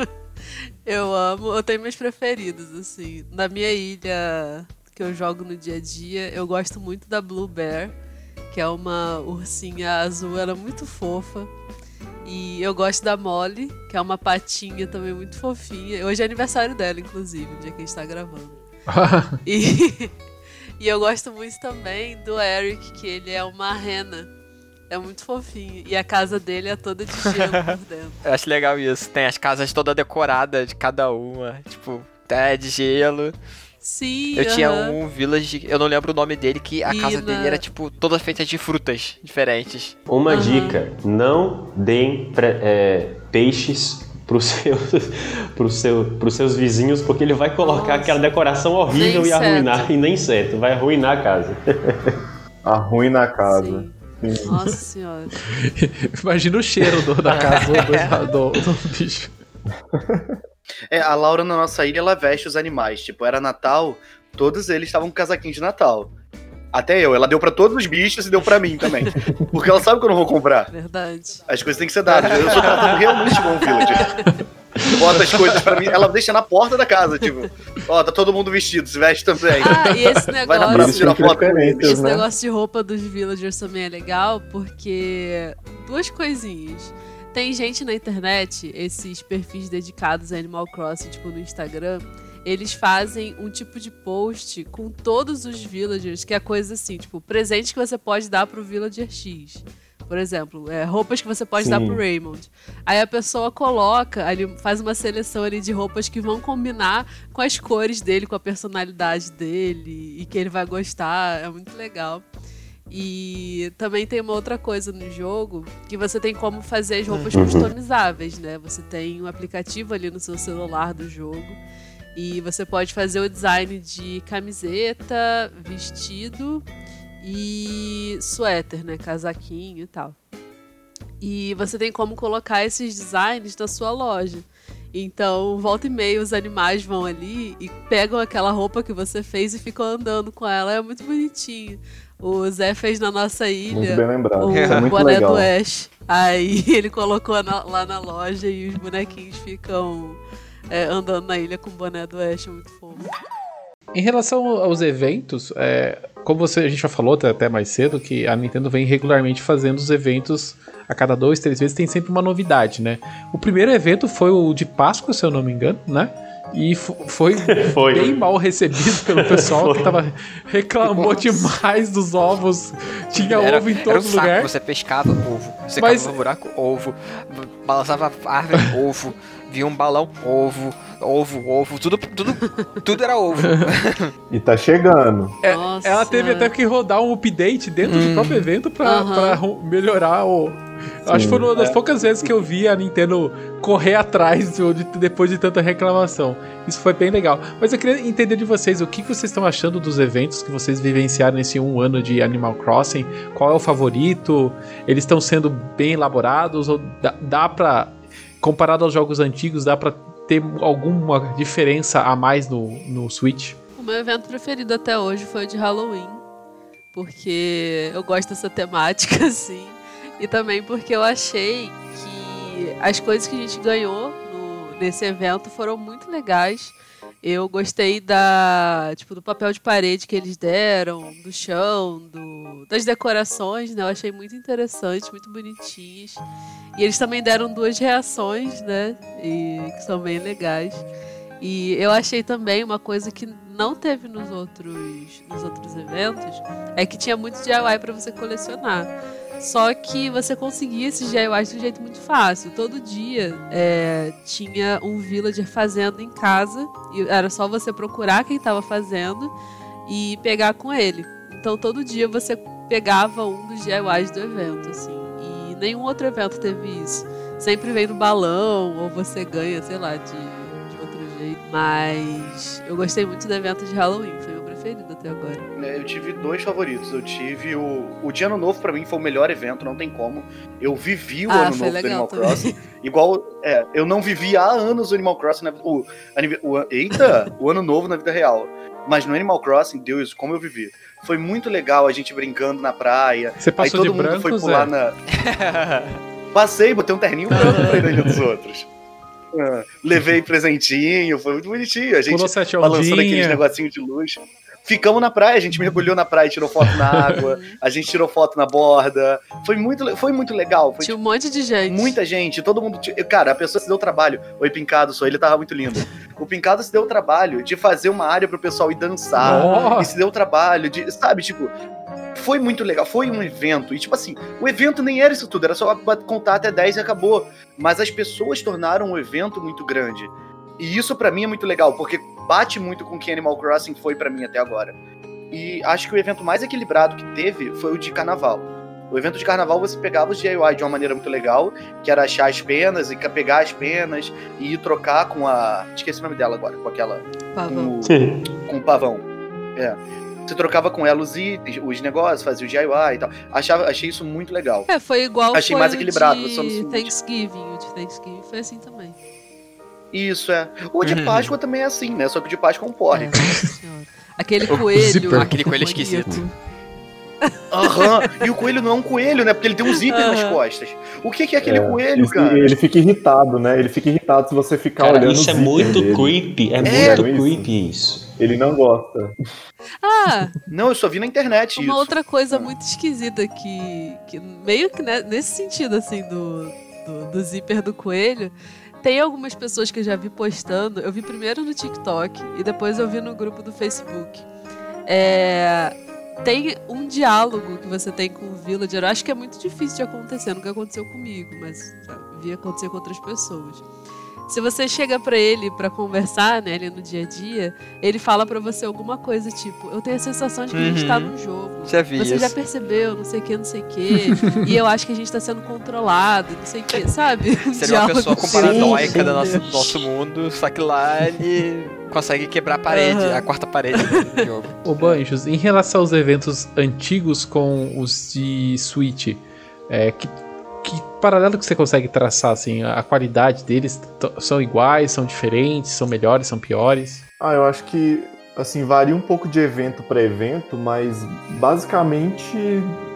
Eu amo, eu tenho meus preferidos, assim. Na minha ilha que eu jogo no dia a dia, eu gosto muito da Blue Bear, que é uma ursinha azul, ela é muito fofa. E eu gosto da Molly, que é uma patinha também muito fofinha. Hoje é aniversário dela, inclusive, o dia que a gente tá gravando. e, e eu gosto muito também do Eric, que ele é uma rena. É muito fofinho. E a casa dele é toda de gelo por dentro. Eu acho legal isso. Tem as casas toda decoradas de cada uma. Tipo, até de gelo. Sim, Eu tinha aham. um village, eu não lembro o nome dele, que a casa dele era, tipo, toda feita de frutas diferentes. Uma Aham. dica: não deem é, peixes pros seus, pros, seu, pros seus vizinhos, porque ele vai colocar Nossa. aquela decoração horrível Nem e arruinar, inseto. e nem certo, vai arruinar a casa. Arruina a casa. Sim. Sim. Nossa senhora. Imagina o cheiro do- da casa do, do- do bicho. É, a Laura na nossa ilha, ela veste os animais. Tipo, era Natal, todos eles estavam com casaquinho de Natal. Até eu, ela deu pra todos os bichos e deu pra mim também. Porque ela sabe que eu não vou comprar. Verdade. As coisas têm que ser dadas. Eu sou tratado realmente um villager. Bota as coisas pra mim, ela deixa na porta da casa, tipo, ó, tá todo mundo vestido, se veste também. Ah, e esse Vai na negócio. praça tirar foto Esse né? negócio de roupa dos villagers também é legal, porque duas coisinhas. Tem gente na internet, esses perfis dedicados a Animal Crossing, tipo no Instagram, eles fazem um tipo de post com todos os villagers, que é coisa assim, tipo, presente que você pode dar pro villager X. Por exemplo, é, roupas que você pode Sim. dar pro Raymond. Aí a pessoa coloca, ali, faz uma seleção ali de roupas que vão combinar com as cores dele, com a personalidade dele e que ele vai gostar. É muito legal. E também tem uma outra coisa no jogo que você tem como fazer as roupas Uhum. customizáveis, né? Você tem um aplicativo ali no seu celular do jogo e você pode fazer o design de camiseta, vestido e suéter, né? Casaquinho e tal. E você tem como colocar esses designs na sua loja. Então, volta e meia, os animais vão ali e pegam aquela roupa que você fez e ficam andando com ela. É muito bonitinho. O Zé fez na nossa Muito ilha bem lembrado. o é muito boné legal. do Ash. Aí ele colocou na- lá na loja e os bonequinhos ficam é, andando na ilha com o boné do Ash. É muito fofo. Em relação aos eventos, é, como você, a gente já falou até, até mais cedo, que a Nintendo vem regularmente fazendo os eventos a cada dois, três vezes, tem sempre uma novidade, né? O primeiro evento foi o de Páscoa, se eu não me engano, né? E fo- foi, Foi. bem mal recebido pelo pessoal que tava, reclamou demais dos ovos. Tinha Era, ovo em era todo um saco, lugar. você pescava ovo, você Mas- cavava um buraco, ovo, balançava árvore, ovo, via um balão, ovo, ovo, ovo, tudo, tudo, tudo era ovo. E tá chegando. É, Nossa ela teve até que rodar um update dentro do Hum. próprio evento pra, Aham. pra melhorar o. Acho que foi uma das é. poucas vezes que eu vi a Nintendo correr atrás do- de- depois de tanta reclamação. Isso foi bem legal. Mas eu queria entender de vocês o que que vocês estão achando dos eventos que vocês vivenciaram nesse um ano de Animal Crossing. Qual é o favorito? Eles estão sendo bem elaborados? Ou dá, dá pra. Comparado aos jogos antigos, dá pra ter alguma diferença a mais no, no Switch? O meu evento preferido até hoje foi o de Halloween. Porque eu gosto dessa temática, assim. E também porque eu achei que as coisas que a gente ganhou no- nesse evento foram muito legais. Eu gostei da, tipo, do papel de parede que eles deram, do chão, do, das decorações, né? Eu achei muito interessante, muito bonitinhas. E eles também deram duas reações, né? E que são bem legais. E eu achei também uma coisa que não teve nos outros, nos outros eventos, é que tinha muito DIY para você colecionar. Só que você conseguia esses DIYs de um jeito muito fácil. Todo dia é, tinha um villager fazendo em casa, e era só você procurar quem estava fazendo e pegar com ele. Então todo dia você pegava um dos DIYs do evento, assim. E nenhum outro evento teve isso. Sempre vem no balão, ou você ganha, sei lá, de, de outro jeito. Mas eu gostei muito do evento de Halloween, foi meu preferido até agora. É, Eu tive dois favoritos. Eu tive o. O Dia Ano Novo, pra mim, foi o melhor evento, não tem como. Eu vivi o Ah, Ano Novo do Animal também. Crossing. Igual. É, eu não vivi há anos o Animal Crossing. Na, o, o, eita! o Ano Novo na vida real. Mas no Animal Crossing, Deus, como eu vivi. Foi muito legal a gente brincando na praia. Você Aí passou todo de mundo branco, foi Zé? pular na. Passei, botei um terninho branco pra ir dos outros. Ah, levei presentinho, foi muito bonitinho. A gente balançando aqueles ondinhas. negocinhos de luz. Ficamos na praia, a gente mergulhou na praia, e tirou foto na água, a gente tirou foto na borda. Foi muito, foi muito legal. Foi Tinha um monte de gente. Muita gente, todo mundo. Cara, a pessoa se deu o trabalho. Oi, Pincado, só ele tava muito lindo. O Pincado se deu o trabalho de fazer uma área pro pessoal ir dançar. Nossa. E se deu o trabalho de. Sabe, tipo. Foi muito legal, foi um evento. E, tipo assim, o evento nem era isso tudo, era só contar até 10 e acabou. Mas as pessoas tornaram o evento muito grande. E isso pra mim é muito legal, porque bate muito com o que Animal Crossing foi pra mim até agora. E acho que o evento mais equilibrado que teve foi o de carnaval. O evento de carnaval você pegava os DIY de uma maneira muito legal, que era achar as penas e pegar as penas e ir trocar com a. Esqueci o nome dela agora, com aquela. Pavão. Com o, com o pavão. É. Você trocava com ela os itens, os negócios, fazia o DIY e tal. Achava, achei isso muito legal. É, foi igual Achei foi mais o equilibrado, de no seguinte. Thanksgiving. O de Thanksgiving foi assim também. Isso é. O de Uhum. Páscoa também é assim, né? Só que o de Páscoa é um porre. Senhora. Aquele coelho. Aquele coelho esquisito. Aham. E o coelho não é um coelho, né? Porque ele tem um zíper nas Aham. costas. O que, que é aquele É, coelho, cara? Ele fica irritado, né? Ele fica irritado se você ficar Cara, olhando isso o é zíper muito dele. creepy. É, É, muito isso. creepy isso. Ele não gosta. Ah, Não, eu só vi na internet uma isso. outra coisa muito esquisita que, que meio que né, nesse sentido assim do, do, do zíper do coelho, tem algumas pessoas que eu já vi postando. Eu vi primeiro no TikTok e depois eu vi no grupo do Facebook. É, tem um diálogo que você tem com o villager. Eu acho que é muito difícil de acontecer, nunca aconteceu comigo, mas vi acontecer com outras pessoas. Se você chega pra ele pra conversar, né, ali no dia a dia, ele fala pra você alguma coisa tipo: Eu tenho a sensação de que a gente tá Uhum. num jogo. Já vi Você isso. já percebeu, não sei o que, não sei o que. e eu acho que a gente tá sendo controlado, não sei o que, sabe? Um Seria uma pessoa com assim. paranoica sim. do nosso, do nosso mundo, só que lá ele consegue quebrar a parede, Aham. a quarta parede do jogo. Ô Banjos, em relação aos eventos antigos com os de Switch, é, que paralelo que você consegue traçar, assim, a qualidade deles são iguais, são diferentes, são melhores, são piores? Ah, eu acho que assim varia um pouco de evento para evento, mas basicamente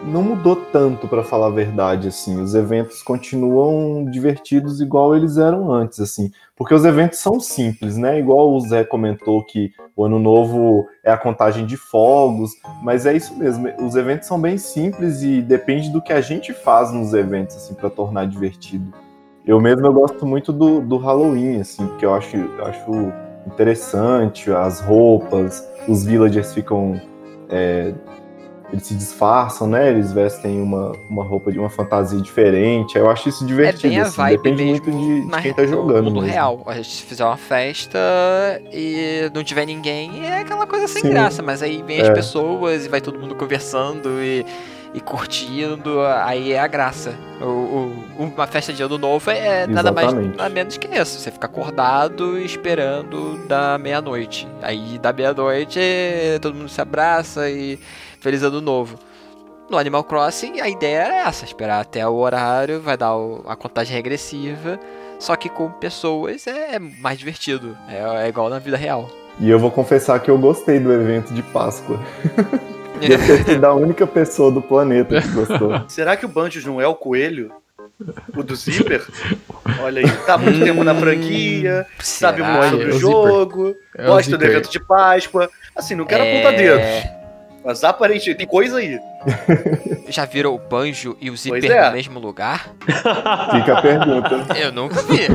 não mudou tanto para falar a verdade assim. Os eventos continuam divertidos igual eles eram antes assim, porque os eventos são simples, né? Igual o Zé comentou que o ano novo é a contagem de fogos, mas é isso mesmo. Os eventos são bem simples e depende do que a gente faz nos eventos assim para tornar divertido. Eu mesmo eu gosto muito do, do Halloween assim, porque eu acho eu acho interessante, as roupas, os villagers ficam. é, eles se disfarçam, né? Eles vestem uma, uma roupa de uma fantasia diferente. Eu acho isso divertido. é bem a assim, vibe Depende mesmo muito de, de quem tá no jogando. mundo mesmo. real. A gente fizer uma festa e não tiver ninguém, é aquela coisa sem Sim. graça, mas aí vem as É. pessoas e vai todo mundo conversando e, e curtindo, aí é a graça. O, o- uma festa de ano novo é nada mais nada menos que isso. Você fica acordado esperando da meia-noite. Aí da meia-noite todo mundo se abraça e feliz ano novo. No Animal Crossing, a ideia era essa: esperar até o horário, vai dar o- a contagem regressiva. Só que com pessoas é mais divertido. É, é igual na vida real. E eu vou confessar que eu gostei do evento de Páscoa. Devo ter sido a única pessoa do planeta que gostou. Será que o Banjos não é o coelho? O do Zipper? Olha aí, tá muito tempo na franquia, sabe Será? muito sobre É o o jogo, É o gosta do Zipper. evento de Páscoa. Assim, não quero É, apontar dedos, mas aparentemente tem coisa aí. Já viram o Banjo e o Zipper é. no mesmo lugar? Fica a pergunta. Eu nunca vi.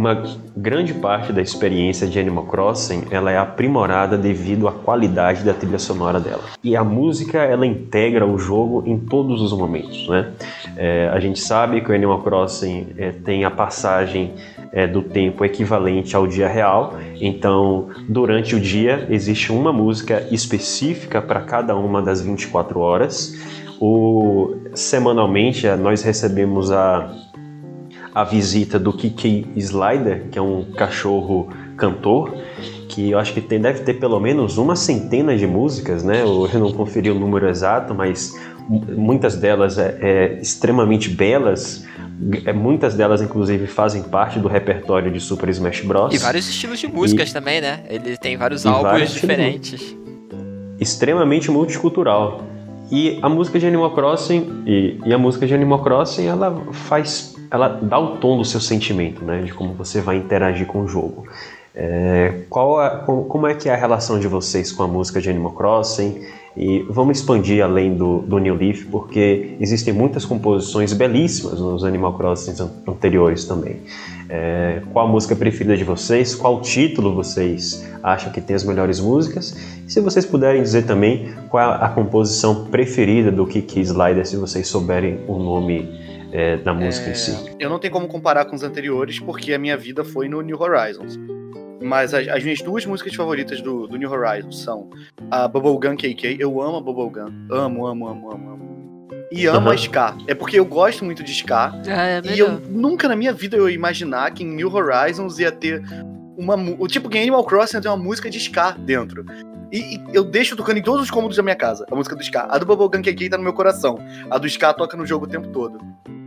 Uma grande parte da experiência de Animal Crossing ela é aprimorada devido à qualidade da trilha sonora dela. E a música ela integra o jogo em todos os momentos. Né? É, a gente sabe que o Animal Crossing é, tem a passagem é, do tempo equivalente ao dia real, então durante o dia existe uma música específica para cada uma das 24 horas. O, semanalmente nós recebemos a a visita do Kiki Slider, que é um cachorro cantor, que eu acho que tem, deve ter pelo menos uma centena de músicas, né? Eu, não conferi o número exato, mas mu- muitas delas é, é extremamente belas. É, muitas delas, inclusive, fazem parte do repertório de Super Smash Bros. E vários estilos de músicas também, né? Ele tem vários E álbuns vários diferentes. extremamente multicultural. E a música de Animal Crossing e, e a música de Animal Crossing ela faz ela dá o tom do seu sentimento, né? De como você vai interagir com o jogo. É, qual a, como é que é a relação de vocês com a música de Animal Crossing? E vamos expandir além do, do New Leaf, porque existem muitas composições belíssimas nos Animal Crossing anteriores também. É, qual a música preferida de vocês? Qual título vocês acham que tem as melhores músicas? E se vocês puderem dizer também qual a composição preferida do Kiki Slider, se vocês souberem o nome é, da música É, em si. Eu não tenho como comparar com os anteriores, porque a minha vida foi no New Horizons. Mas as, as minhas duas músicas favoritas do, do New Horizons são a Bubblegum KK. Eu amo a Bubblegum. Amo, amo, amo, amo, amo. E amo Aham. a Ska. É porque eu gosto muito de Ska. Ah, é E eu nunca na minha vida eu ia imaginar que em New Horizons ia ter uma. tipo que em Animal Crossing ia ter uma música de Ska dentro. E, e eu deixo tocando em todos os cômodos da minha casa, a música do Ska. A do Bubblegum KK tá no meu coração. A do Ska toca no jogo o tempo todo.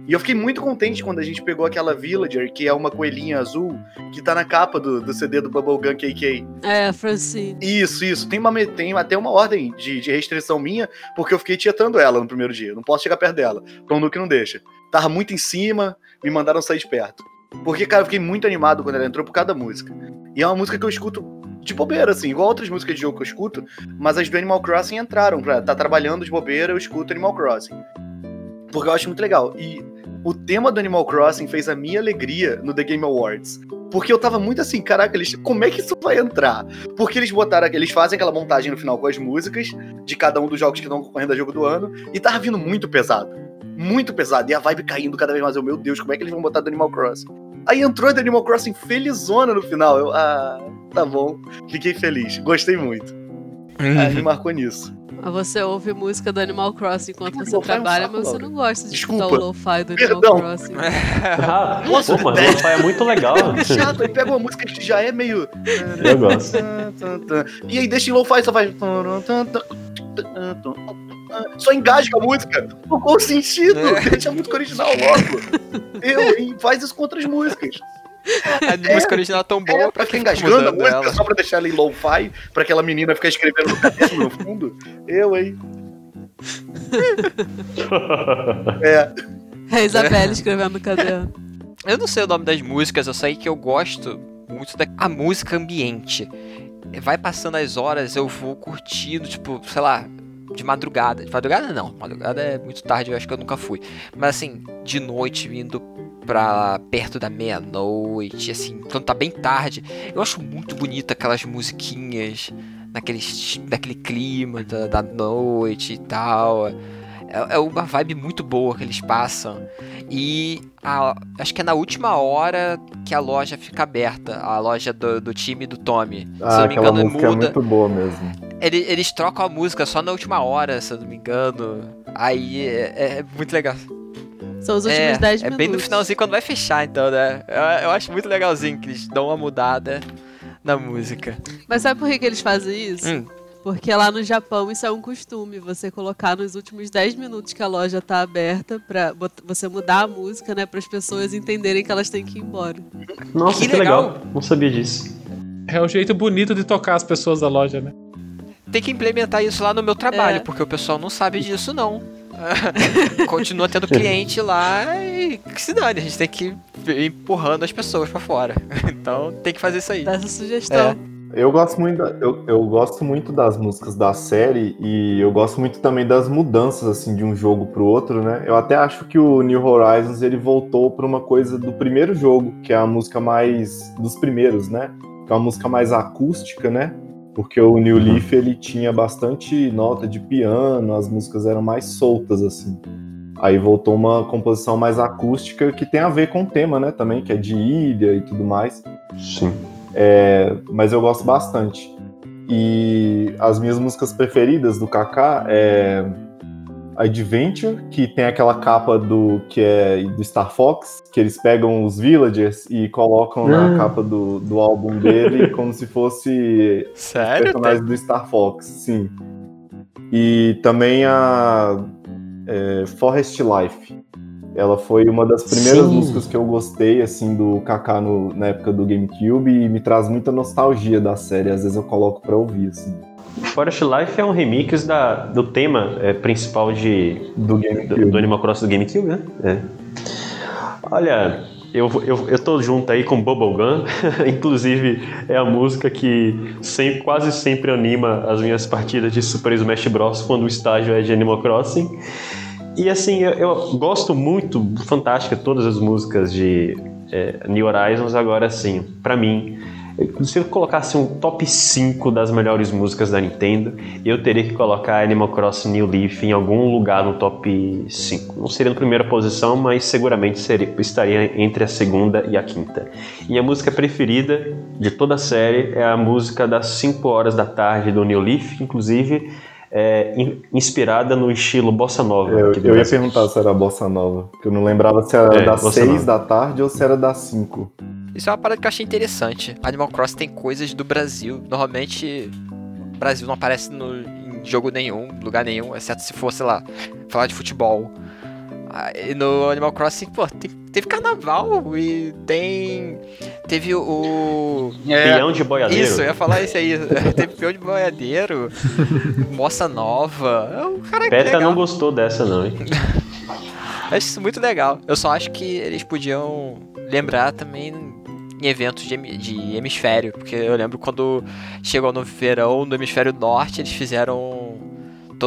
E eu fiquei muito contente quando a gente pegou aquela Villager, que é uma coelhinha azul, que tá na capa do, do CD do Bubblegum KK. É, Francine. Isso, isso. Tem, uma, tem até uma ordem de, de restrição minha, porque eu fiquei tietando ela no primeiro dia. Não posso chegar perto dela, porque o Nuke não deixa. Tava muito em cima, me mandaram sair de perto. Porque, cara, eu fiquei muito animado quando ela entrou por cada música. E é uma música que eu escuto de bobeira, assim, igual outras músicas de jogo que eu escuto, mas as do Animal Crossing entraram pra tá trabalhando de bobeira, eu escuto Animal Crossing. Porque eu acho muito legal. E o tema do Animal Crossing fez a minha alegria no The Game Awards. Porque eu tava muito assim, caraca, eles, como é que isso vai entrar? Porque eles botaram, eles fazem aquela montagem no final com as músicas de cada um dos jogos que estão concorrendo a jogo do ano, e tava vindo muito pesado. Muito pesado. E a vibe caindo cada vez mais. Eu, meu Deus, como é que eles vão botar do Animal Crossing? Aí entrou do Animal Crossing felizona no final. Eu, ah, tá bom. Fiquei feliz. Gostei muito. Aí me marcou nisso. Mas você ouve música do Animal Crossing enquanto você Lo-fi é um trabalha, saco, mas você não gosta de escutar o lo-fi do Perdão. Animal Crossing. Ah, Nossa, pô, mas é- o lo-fi é muito legal. É chato, ele pega uma música que já é meio. Eu gosto. E aí deixa em lo-fi e só vai. Só engasga a música. Não qual o sentido? Deixa a música original logo. Eu, hein? Faz isso com outras músicas. A música original é tão boa É, pra que ficar engasgando a música ela. só pra deixar ela em lo-fi, pra aquela menina ficar escrevendo no caderno no fundo. Eu, hein? É, É a Isabelle escrevendo no caderno. Eu não sei o nome das músicas, eu sei que eu gosto muito da a música ambiente. Vai passando as horas, eu vou curtindo, tipo, sei lá, de madrugada. De madrugada não, madrugada é muito tarde, eu acho que eu nunca fui. Mas assim, de noite, vindo pra perto da meia-noite, assim, quando tá bem tarde. Eu acho muito bonita aquelas musiquinhas, naquele, naquele clima da, da noite e tal. É, é uma vibe muito boa que eles passam. E a- acho que é na última hora que a loja fica aberta, a loja do, do time do Tommy. se eu Ah, não me aquela engano, música é muda. muito boa mesmo. Ele- eles trocam a música só na última hora, se eu não me engano. Aí é, é muito legal. São os últimos é, 10 é minutos. bem no finalzinho quando vai fechar, então, né? Eu, eu acho muito legalzinho que eles dão uma mudada na música. Mas sabe por que, que eles fazem isso? Hum. Porque lá no Japão isso é um costume, você colocar nos últimos 10 minutos que a loja tá aberta pra bot- você mudar a música, né, para as pessoas entenderem que elas têm que ir embora. Nossa, Que que, legal. legal. Não sabia disso. É o jeito bonito de tocar as pessoas da loja, né? Tem que implementar isso lá no meu trabalho, É. porque o pessoal não sabe disso, não. Continua tendo cliente lá e que se dane, a gente tem que ir empurrando as pessoas pra fora. Então tem que fazer isso aí. Dá essa sugestão. Eu gosto muito, eu, eu gosto muito das músicas da série e eu gosto muito também das mudanças assim de um jogo pro outro, né? Eu até acho que o New Horizons ele voltou para uma coisa do primeiro jogo, que é a música mais dos primeiros, né? Que é uma música mais acústica, né? Porque o New Leaf ele tinha bastante nota de piano, as músicas eram mais soltas assim. Aí voltou uma composição mais acústica que tem a ver com o tema, né? Também que é de ilha e tudo mais. Sim. É, mas eu gosto bastante. E as minhas músicas preferidas do Kaká é Adventure, que tem aquela capa do que é do Star Fox, que eles pegam os villagers e colocam na Ah. capa do, do álbum dele como se fosse Sério? personagens do Star Fox, sim. E também a é, Forest Life. Ela foi uma das primeiras Sim. músicas que eu gostei, assim, do Kaká no- na época do GameCube e me traz muita nostalgia da série. Às vezes eu coloco pra ouvir, assim, Forest Life é um remix da, do tema é, principal de, do do, do Animal Crossing do GameCube, né? É. Olha, eu, eu, eu tô junto aí com Bubblegum, inclusive é a música que sempre, quase sempre anima as minhas partidas de Super Smash Bros. quando o estágio é de Animal Crossing. E assim, eu, eu gosto muito, fantástica, todas as músicas de é, New Horizons, agora assim, para mim, se eu colocasse um top 5 das melhores músicas da Nintendo, eu teria que colocar Animal Crossing New Leaf em algum lugar no top 5. Não seria na primeira posição, mas seguramente seria, estaria entre a segunda e a quinta. E a música preferida de toda a série é a música das 5 horas da tarde do New Leaf, inclusive é, inspirada no estilo bossa nova. Eu, eu ia perguntar se era bossa nova, porque eu não lembrava se era é, das 6 da tarde ou se era das 5. Isso é uma parada que eu achei interessante. Animal Crossing tem coisas do Brasil. Normalmente, o Brasil não aparece no, em jogo nenhum, lugar nenhum, exceto se for, sei lá, falar de futebol. E no Animal Crossing, pô, teve carnaval e tem. Teve o. É, peão de boiadeiro. Isso, eu ia falar isso aí. teve peão de boiadeiro. moça nova. É um cara Peta legal. não gostou dessa, não, hein? acho isso muito legal. Eu só acho que eles podiam lembrar também em eventos de, de hemisfério, porque eu lembro quando chegou no verão no hemisfério norte, eles fizeram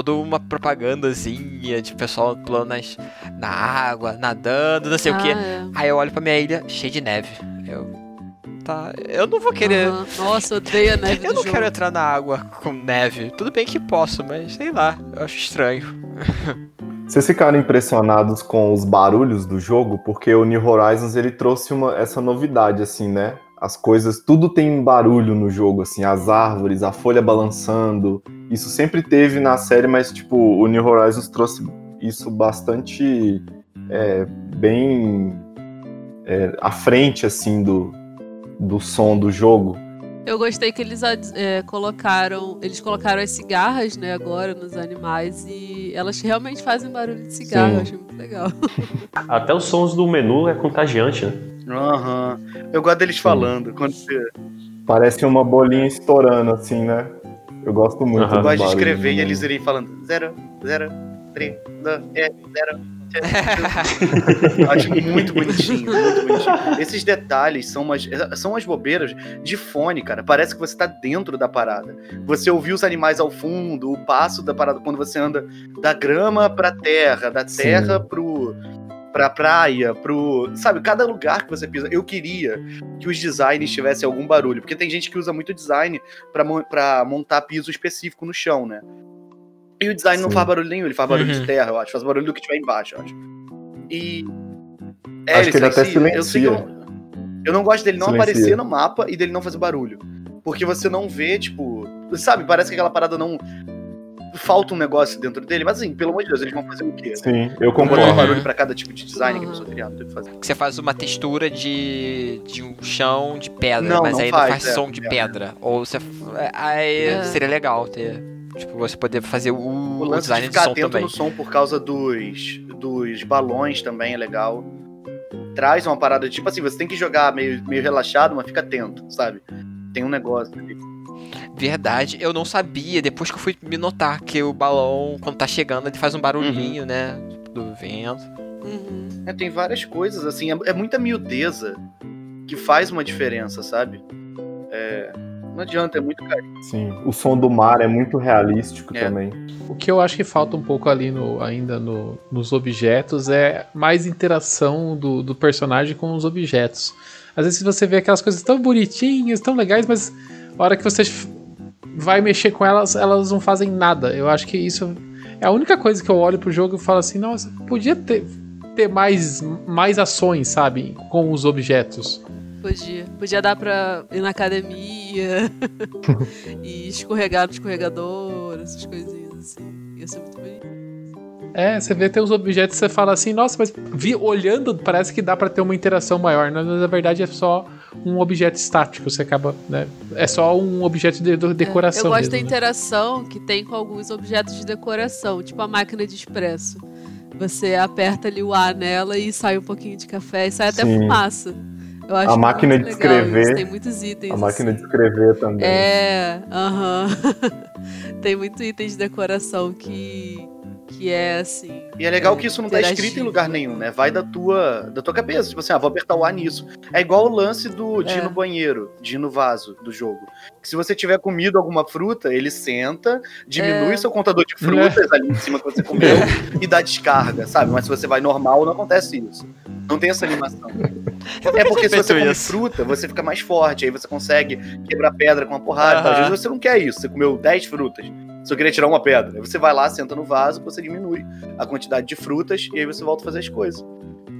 toda uma propagandazinha de pessoal pulando nas, na água, nadando, não sei ah, o que. É. Aí eu olho pra minha ilha cheia de neve. Eu. Tá, eu não vou querer. Uhum. Nossa, odeio a neve. eu não jogo. quero entrar na água com neve. Tudo bem que posso, mas sei lá, eu acho estranho. Vocês ficaram impressionados com os barulhos do jogo? Porque o New Horizons ele trouxe uma, essa novidade, assim, né? As coisas, tudo tem barulho no jogo, assim, as árvores, a folha balançando. Isso sempre teve na série, mas, tipo, o New Horizons trouxe isso bastante é, bem é, à frente, assim, do, do som do jogo. Eu gostei que eles é, colocaram. Eles colocaram as cigarras, né, agora nos animais e elas realmente fazem barulho de cigarro. Eu achei muito legal. Até os sons do menu é contagiante, né? Aham. Uhum. Eu gosto deles Sim. falando. Quando você... Parece uma bolinha estourando, assim, né? Eu gosto muito. Uhum. Eu gosto de escrever e eles irem falando zero, zero, três, dois, é, zero, Acho muito bonitinho, muito bonitinho. Esses detalhes são umas, são umas bobeiras de fone, cara. Parece que você tá dentro da parada. Você ouviu os animais ao fundo, o passo da parada quando você anda da grama pra terra, da terra Sim. pro pra praia, pro. Sabe, cada lugar que você pisa. Eu queria que os designs tivessem algum barulho, porque tem gente que usa muito design para montar piso específico no chão, né? E o design Sim. não faz barulho nenhum, ele faz barulho uhum. de terra, eu acho. Faz barulho do que tiver embaixo, eu acho. E. É, acho ele que ele até silencia. Eu, sei que eu, eu não gosto dele não silencia. aparecer no mapa e dele não fazer barulho. Porque você não vê, tipo. Sabe, parece que aquela parada não. Falta um negócio dentro dele, mas assim, pelo amor de Deus, eles vão fazer o quê? Sim, eu concordo. um barulho pra cada tipo de design que a pessoa criar, não tem que fazer. Você faz uma textura de, de um chão de pedra, não, mas não aí faz, não faz é, som de é. pedra. Ou você. Aí é. seria legal ter. Tipo, você poder fazer o, o, lance design de ficar de som atento também. no som por causa dos, dos balões também é legal. Traz uma parada, tipo assim, você tem que jogar meio, meio relaxado, mas fica atento, sabe? Tem um negócio ali. Verdade, eu não sabia, depois que eu fui me notar que o balão, quando tá chegando, ele faz um barulhinho, uhum. né? Do vento. Uhum. É, tem várias coisas, assim, é, é muita miudeza que faz uma diferença, sabe? É, não adianta, é muito carinho. Sim, o som do mar é muito realístico é. também. O que eu acho que falta um pouco ali no, ainda no, nos objetos é mais interação do, do personagem com os objetos. Às vezes você vê aquelas coisas tão bonitinhas, tão legais, mas a hora que você vai mexer com elas, elas não fazem nada. Eu acho que isso é a única coisa que eu olho pro jogo e falo assim, nossa, podia ter, ter mais, mais ações, sabe, com os objetos. Podia. Podia dar pra ir na academia e escorregar no escorregador, essas coisinhas assim. Ia ser muito bonito. É, você vê tem os objetos e você fala assim, nossa, mas vi, olhando parece que dá para ter uma interação maior, né? mas na verdade é só um objeto estático, você acaba, né? É só um objeto de, de decoração. É, eu gosto mesmo, da né? interação que tem com alguns objetos de decoração, tipo a máquina de expresso. Você aperta ali o A nela e sai um pouquinho de café e sai até Sim. fumaça. Eu acho a máquina de escrever. Tem muitos itens. A máquina assim. de escrever também. É, aham. Uh -huh. tem muito item de decoração que Que é assim. E é legal que isso não tá escrito em lugar nenhum, né? Vai da tua, da tua cabeça. Tipo assim, ah, vou apertar o A nisso. É igual o lance do de ir É. no banheiro, de ir no vaso do jogo. Que se você tiver comido alguma fruta, ele senta, diminui É. seu contador de frutas ali em cima que você comeu e dá descarga, sabe? Mas se você vai normal, não acontece isso. Não tem essa animação. É porque se você come isso. fruta, você fica mais forte, aí você consegue quebrar pedra com uma porrada. Às vezes você não quer isso, você comeu 10 frutas, só queria tirar uma pedra. Aí você vai lá, senta no vaso, você diminui a quantidade de frutas e aí você volta a fazer as coisas.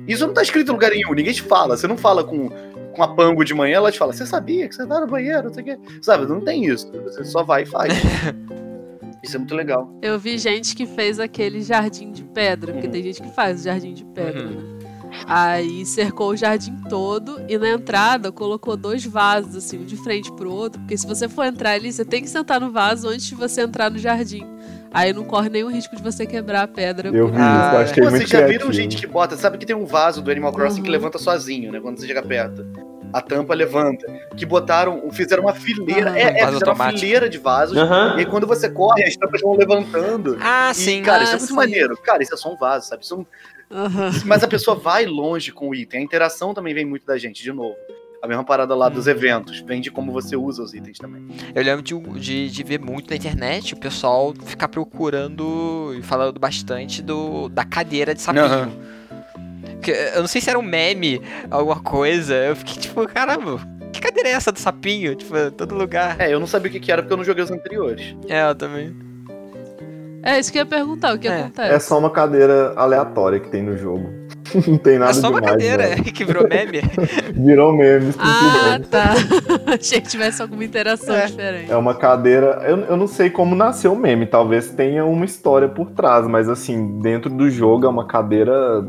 Isso não tá escrito em lugar nenhum, ninguém te fala. Você não fala com, com a pango de manhã, ela te fala, você sabia que você tá no banheiro, não sei o quê. Sabe, não tem isso. Você só vai e faz. Isso é muito legal. Eu vi gente que fez aquele jardim de pedra, porque Uhum. tem gente que faz o jardim de pedra, Uhum. né? Aí cercou o jardim todo e na entrada colocou dois vasos, assim, um de frente pro outro, porque se você for entrar ali, você tem que sentar no vaso antes de você entrar no jardim. Aí não corre nenhum risco de você quebrar a pedra. Eu vi Ah, eu achei muito vocês já viram gente que bota, sabe que tem um vaso do Animal Crossing que Uhum. levanta sozinho, né? Quando você chega perto. A tampa levanta. Que botaram, fizeram uma fileira. Aham. É, é, fizeram uma automático. fileira de vasos. Aham. E aí quando você corre, as tampas vão levantando. Ah, E, sim. cara, Ah, isso é muito sim. maneiro. Cara, isso é só um vaso, sabe? Isso não- Mas a pessoa vai longe com o item. A interação também vem muito da gente, de novo. A mesma parada lá dos eventos. Vem de como você usa os itens também. Eu lembro de, de, de ver muito na internet o pessoal ficar procurando e falando bastante do, da cadeira de sapinho. Que, eu não sei se era um meme, alguma coisa. Eu fiquei tipo, caramba, que cadeira é essa do sapinho? Tipo, em todo lugar. É, eu não sabia o que que era porque eu não joguei os anteriores. É, eu também. É isso que eu ia perguntar, o que É. acontece? É só uma cadeira aleatória que tem no jogo. Não tem nada é só uma demais, cadeira não. que virou meme. Virou meme, Ah, tá. Achei que tivesse alguma interação É. diferente. É uma cadeira. Eu, eu não sei como nasceu o meme, talvez tenha uma história por trás, mas assim, dentro do jogo é uma cadeira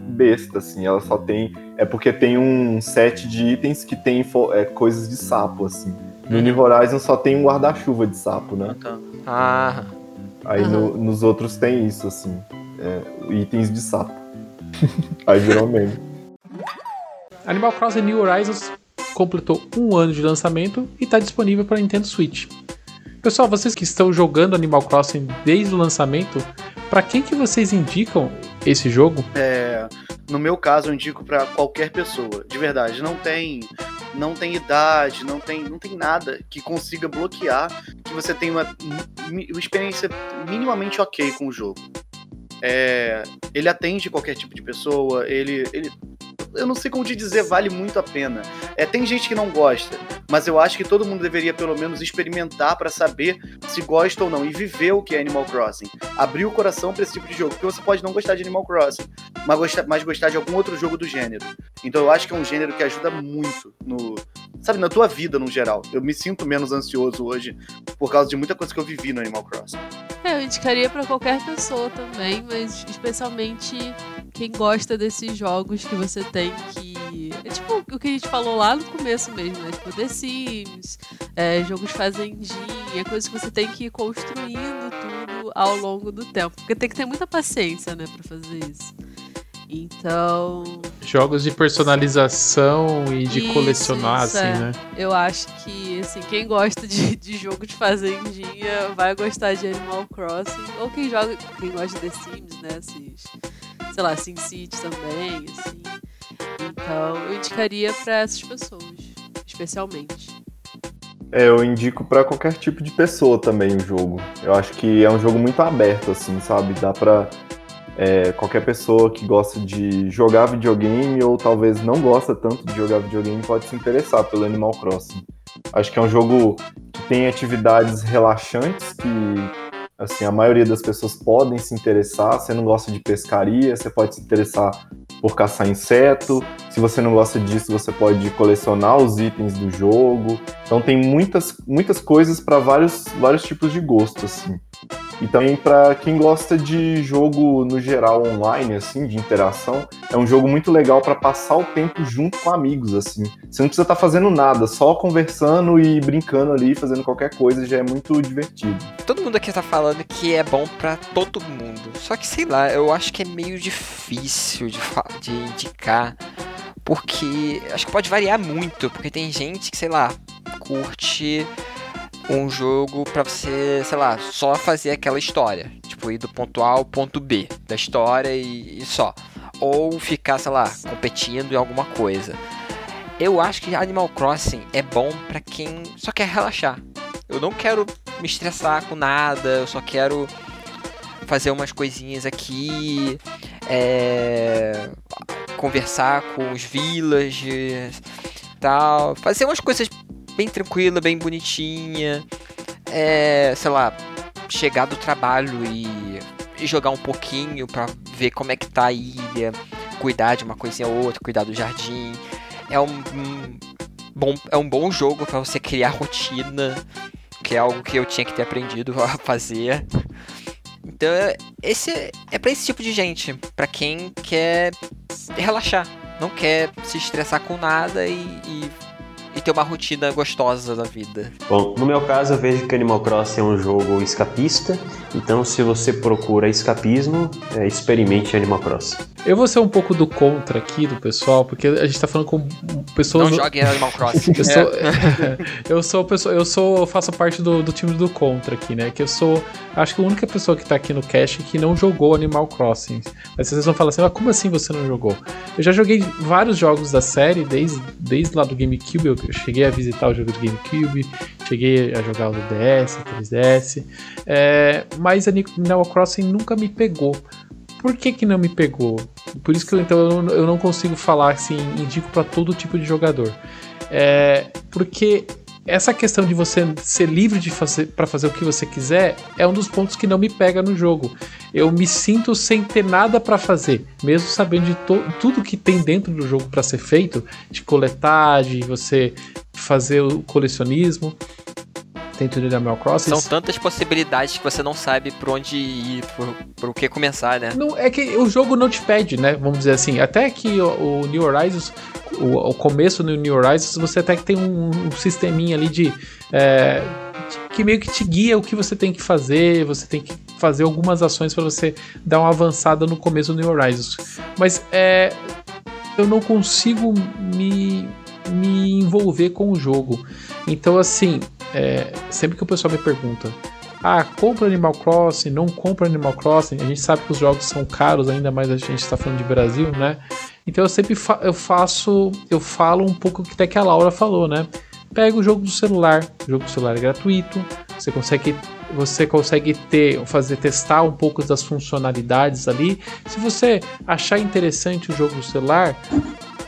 besta, assim. Ela só tem. É porque tem um set de itens que tem fo- é, coisas de sapo, assim. No New Horizon só tem um guarda-chuva de sapo, né? Tá. Ah, Aí no- nos outros tem isso, assim. é, itens de sapo. Aí virou meme. Animal Crossing New Horizons completou um ano de lançamento e está disponível para Nintendo Switch. Pessoal, vocês que estão jogando Animal Crossing desde o lançamento, para quem que vocês indicam esse jogo? É, no meu caso, eu indico pra qualquer pessoa. De verdade, não tem, não tem idade, não tem, não tem nada que consiga bloquear que você tenha uma, uma experiência minimamente ok com o jogo. É, ele atende qualquer tipo de pessoa, ele, ele eu não sei como te dizer, vale muito a pena. É, tem gente que não gosta, mas eu acho que todo mundo deveria pelo menos experimentar pra saber se gosta ou não e viver o que é Animal Crossing. Abrir o coração pra esse tipo de jogo, porque você pode não gostar de Animal Crossing, mas gostar, mas gostar de algum outro jogo do gênero. Então eu acho que é um gênero que ajuda muito no, sabe, na tua vida no geral. Eu me sinto menos ansioso hoje por causa de muita coisa que eu vivi no Animal Crossing. É, eu indicaria pra qualquer pessoa também, mas especialmente quem gosta desses jogos que você tem que. É tipo o que a gente falou lá no começo mesmo, né? Tipo The Sims, é, jogos de fazendinha, coisas que você tem que ir construindo tudo ao longo do tempo. Porque tem que ter muita paciência, né, pra fazer isso. Então, Jogos de personalização e de Isso, colecionar, isso, assim, é. né? eu acho que, assim, quem gosta de, de jogo de fazendinha vai gostar de Animal Crossing. Ou quem joga, quem gosta de The Sims, né? Esses, sei lá, Sim City também, assim. Então, eu indicaria pra essas pessoas, especialmente. É, eu indico pra qualquer tipo de pessoa também o jogo. Eu acho que é um jogo muito aberto, assim, sabe? Dá pra é, qualquer pessoa que gosta de jogar videogame ou talvez não gosta tanto de jogar videogame pode se interessar pelo Animal Crossing. Acho que é um jogo que tem atividades relaxantes que assim a maioria das pessoas podem se interessar. Você não gosta de pescaria, você pode se interessar por caçar inseto. Se você não gosta disso, você pode colecionar os itens do jogo. Então tem muitas, muitas coisas para vários, vários tipos de gosto, assim. E também para quem gosta de jogo no geral online, assim, de interação, é um jogo muito legal para passar o tempo junto com amigos, assim. Você não precisa estar fazendo nada, só conversando e brincando ali, fazendo qualquer coisa, já é muito divertido. todo mundo aqui tá falando que é bom pra todo mundo. Só que, sei lá, eu acho que é meio difícil de, de indicar. Porque acho que pode variar muito. Porque tem gente que, sei lá, curte um jogo pra você, sei lá, só fazer aquela história. Tipo, ir do ponto A ao ponto B da história e, e só. Ou ficar, sei lá, competindo em alguma coisa. Eu acho que Animal Crossing é bom para quem só quer relaxar. Eu não quero me estressar com nada, eu só quero fazer umas coisinhas aqui, é, conversar com os villagers, tal, fazer umas coisas bem tranquila, bem bonitinha, é, sei lá, chegar do trabalho e, e jogar um pouquinho para ver como é que tá a ilha, cuidar de uma coisinha ou outra, cuidar do jardim. É um, um bom, é um bom jogo para você criar rotina, que é algo que eu tinha que ter aprendido a fazer. Então, esse é para esse tipo de gente, para quem quer relaxar, não quer se estressar com nada e, e e ter uma rotina gostosa da vida. Bom, no meu caso eu vejo que Animal Crossing é um jogo escapista, então se você procura escapismo, é, experimente Animal Crossing. Eu vou ser um pouco do contra aqui do pessoal, porque a gente tá falando com pessoas. Não jogue Animal Crossing. eu, sou, eu sou pessoa, eu sou, faço parte do, do time do contra aqui, né? Que eu sou, acho que a única pessoa que tá aqui no cast que não jogou Animal Crossing. Mas vocês vão falar assim, mas como assim você não jogou? Eu já joguei vários jogos da série, desde, desde lá do GameCube, eu cheguei a visitar o jogo do GameCube, cheguei a jogar o DS, 3DS, é, mas Animal Crossing nunca me pegou. Por que, que não me pegou? Por isso que eu, então eu não consigo falar assim, indico para todo tipo de jogador. É, porque essa questão de você ser livre de fazer para fazer o que você quiser é um dos pontos que não me pega no jogo. Eu me sinto sem ter nada para fazer, mesmo sabendo de tudo que tem dentro do jogo para ser feito, de coletar, de você fazer o colecionismo dentro de Animal Crossing. São tantas possibilidades que você não sabe por onde ir, por, por o que começar, né? Não, é que o jogo não te pede, né? Vamos dizer assim. Até que o, o New Horizons, o, o, começo do New Horizons, você até que tem um, um sisteminha ali de. É, que meio que te guia o que você tem que fazer, você tem que fazer algumas ações para você dar uma avançada no começo do New Horizons. Mas é, eu não consigo me, me envolver com o jogo. Então, assim, é, sempre que o pessoal me pergunta, ah, compra Animal Crossing, não compra Animal Crossing, a gente sabe que os jogos são caros, ainda mais a gente está falando de Brasil, né? Então eu sempre fa eu faço, eu falo um pouco que até que a Laura falou, né? Pega o jogo do celular, o jogo do celular é gratuito, você consegue você consegue ter, fazer testar um pouco das funcionalidades ali. Se você achar interessante o jogo do celular,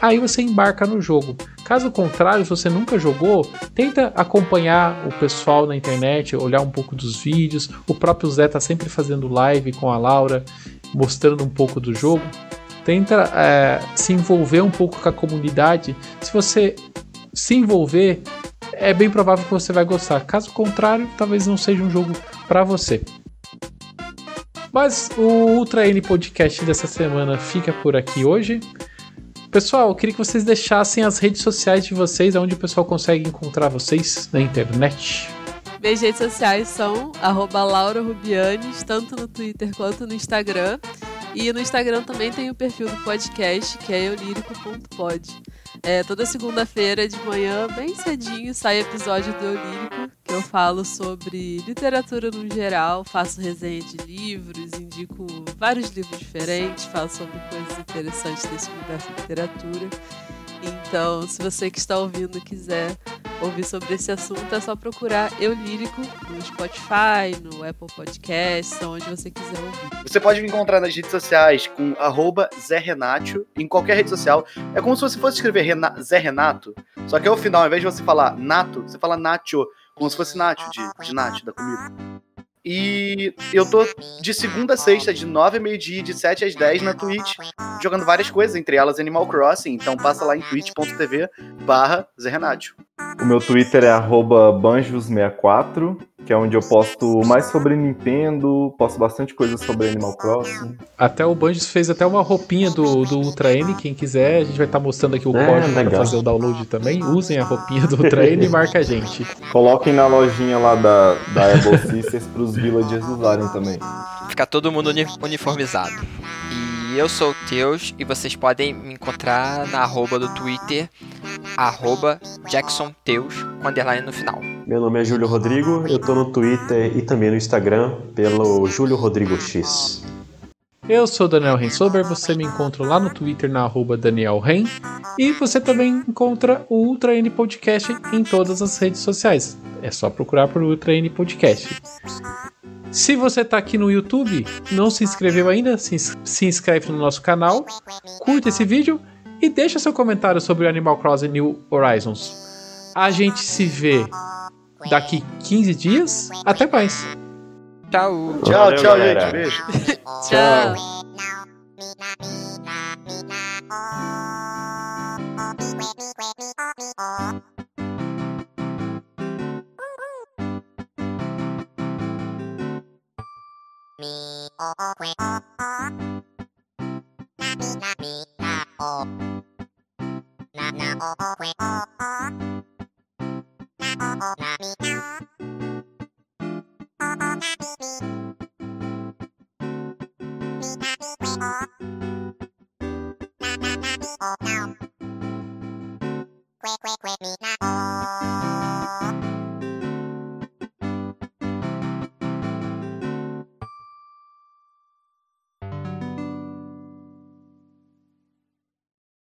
aí você embarca no jogo. Caso contrário, se você nunca jogou, tenta acompanhar o pessoal na internet, olhar um pouco dos vídeos. O próprio Zé tá sempre fazendo live com a Laura, mostrando um pouco do jogo. Tenta é, se envolver um pouco com a comunidade. Se você se envolver, é bem provável que você vai gostar. Caso contrário, talvez não seja um jogo para você. Mas o Ultra N Podcast dessa semana fica por aqui hoje. Pessoal, queria que vocês deixassem as redes sociais de vocês, onde o pessoal consegue encontrar vocês na internet. Minhas redes sociais são Laura Rubianes, tanto no Twitter quanto no Instagram. E no Instagram também tem o perfil do podcast, que é eulírico.pod. É, toda segunda-feira de manhã, bem cedinho, sai episódio do Eulírico, que eu falo sobre literatura no geral, faço resenha de livros, indico vários livros diferentes, falo sobre coisas interessantes desse universo de literatura. Então, se você que está ouvindo quiser ouvir sobre esse assunto, é só procurar Eu Lírico no Spotify, no Apple Podcasts, onde você quiser ouvir. Você pode me encontrar nas redes sociais com Zé Renato, em qualquer rede social. É como se você fosse escrever Rena Zé Renato, só que ao final, ao invés de você falar Nato, você fala Nacho, como se fosse Nacho, de, de Nacho, da comida. E eu tô de segunda a sexta, de 9 a meio-dia, de 7 às 10 na Twitch, jogando várias coisas, entre elas Animal Crossing. Então passa lá em twitch.tv barra O meu Twitter é banjos64, que é onde eu posto mais sobre Nintendo, posto bastante coisa sobre Animal Crossing. Até o Banjos fez até uma roupinha do, do Ultra N, quem quiser, a gente vai estar tá mostrando aqui o é, código para fazer o download também. Usem a roupinha do Ultra N e marca a gente. Coloquem na lojinha lá da, da Apple Sisters pros villagers usarem também. Ficar todo mundo uniformizado. Eu sou o Teus e vocês podem me encontrar na arroba do Twitter arroba jacksonteus com underline no final. Meu nome é Júlio Rodrigo, eu tô no Twitter e também no Instagram pelo Júlio Rodrigo X. Eu sou Daniel Rensober, você me encontra lá no Twitter na arroba Daniel Ren e você também encontra o Ultra N Podcast em todas as redes sociais. É só procurar por Ultra N Podcast. Se você está aqui no YouTube, não se inscreveu ainda, se, se inscreve no nosso canal, curta esse vídeo e deixa seu comentário sobre o Animal Crossing New Horizons. A gente se vê daqui 15 dias. Até mais! Tchau. Tchau, Valeu, tchau, galera. gente. Beijo. tchau. Na na o o o o Na o o na mi na Quick, quick, quick, me now.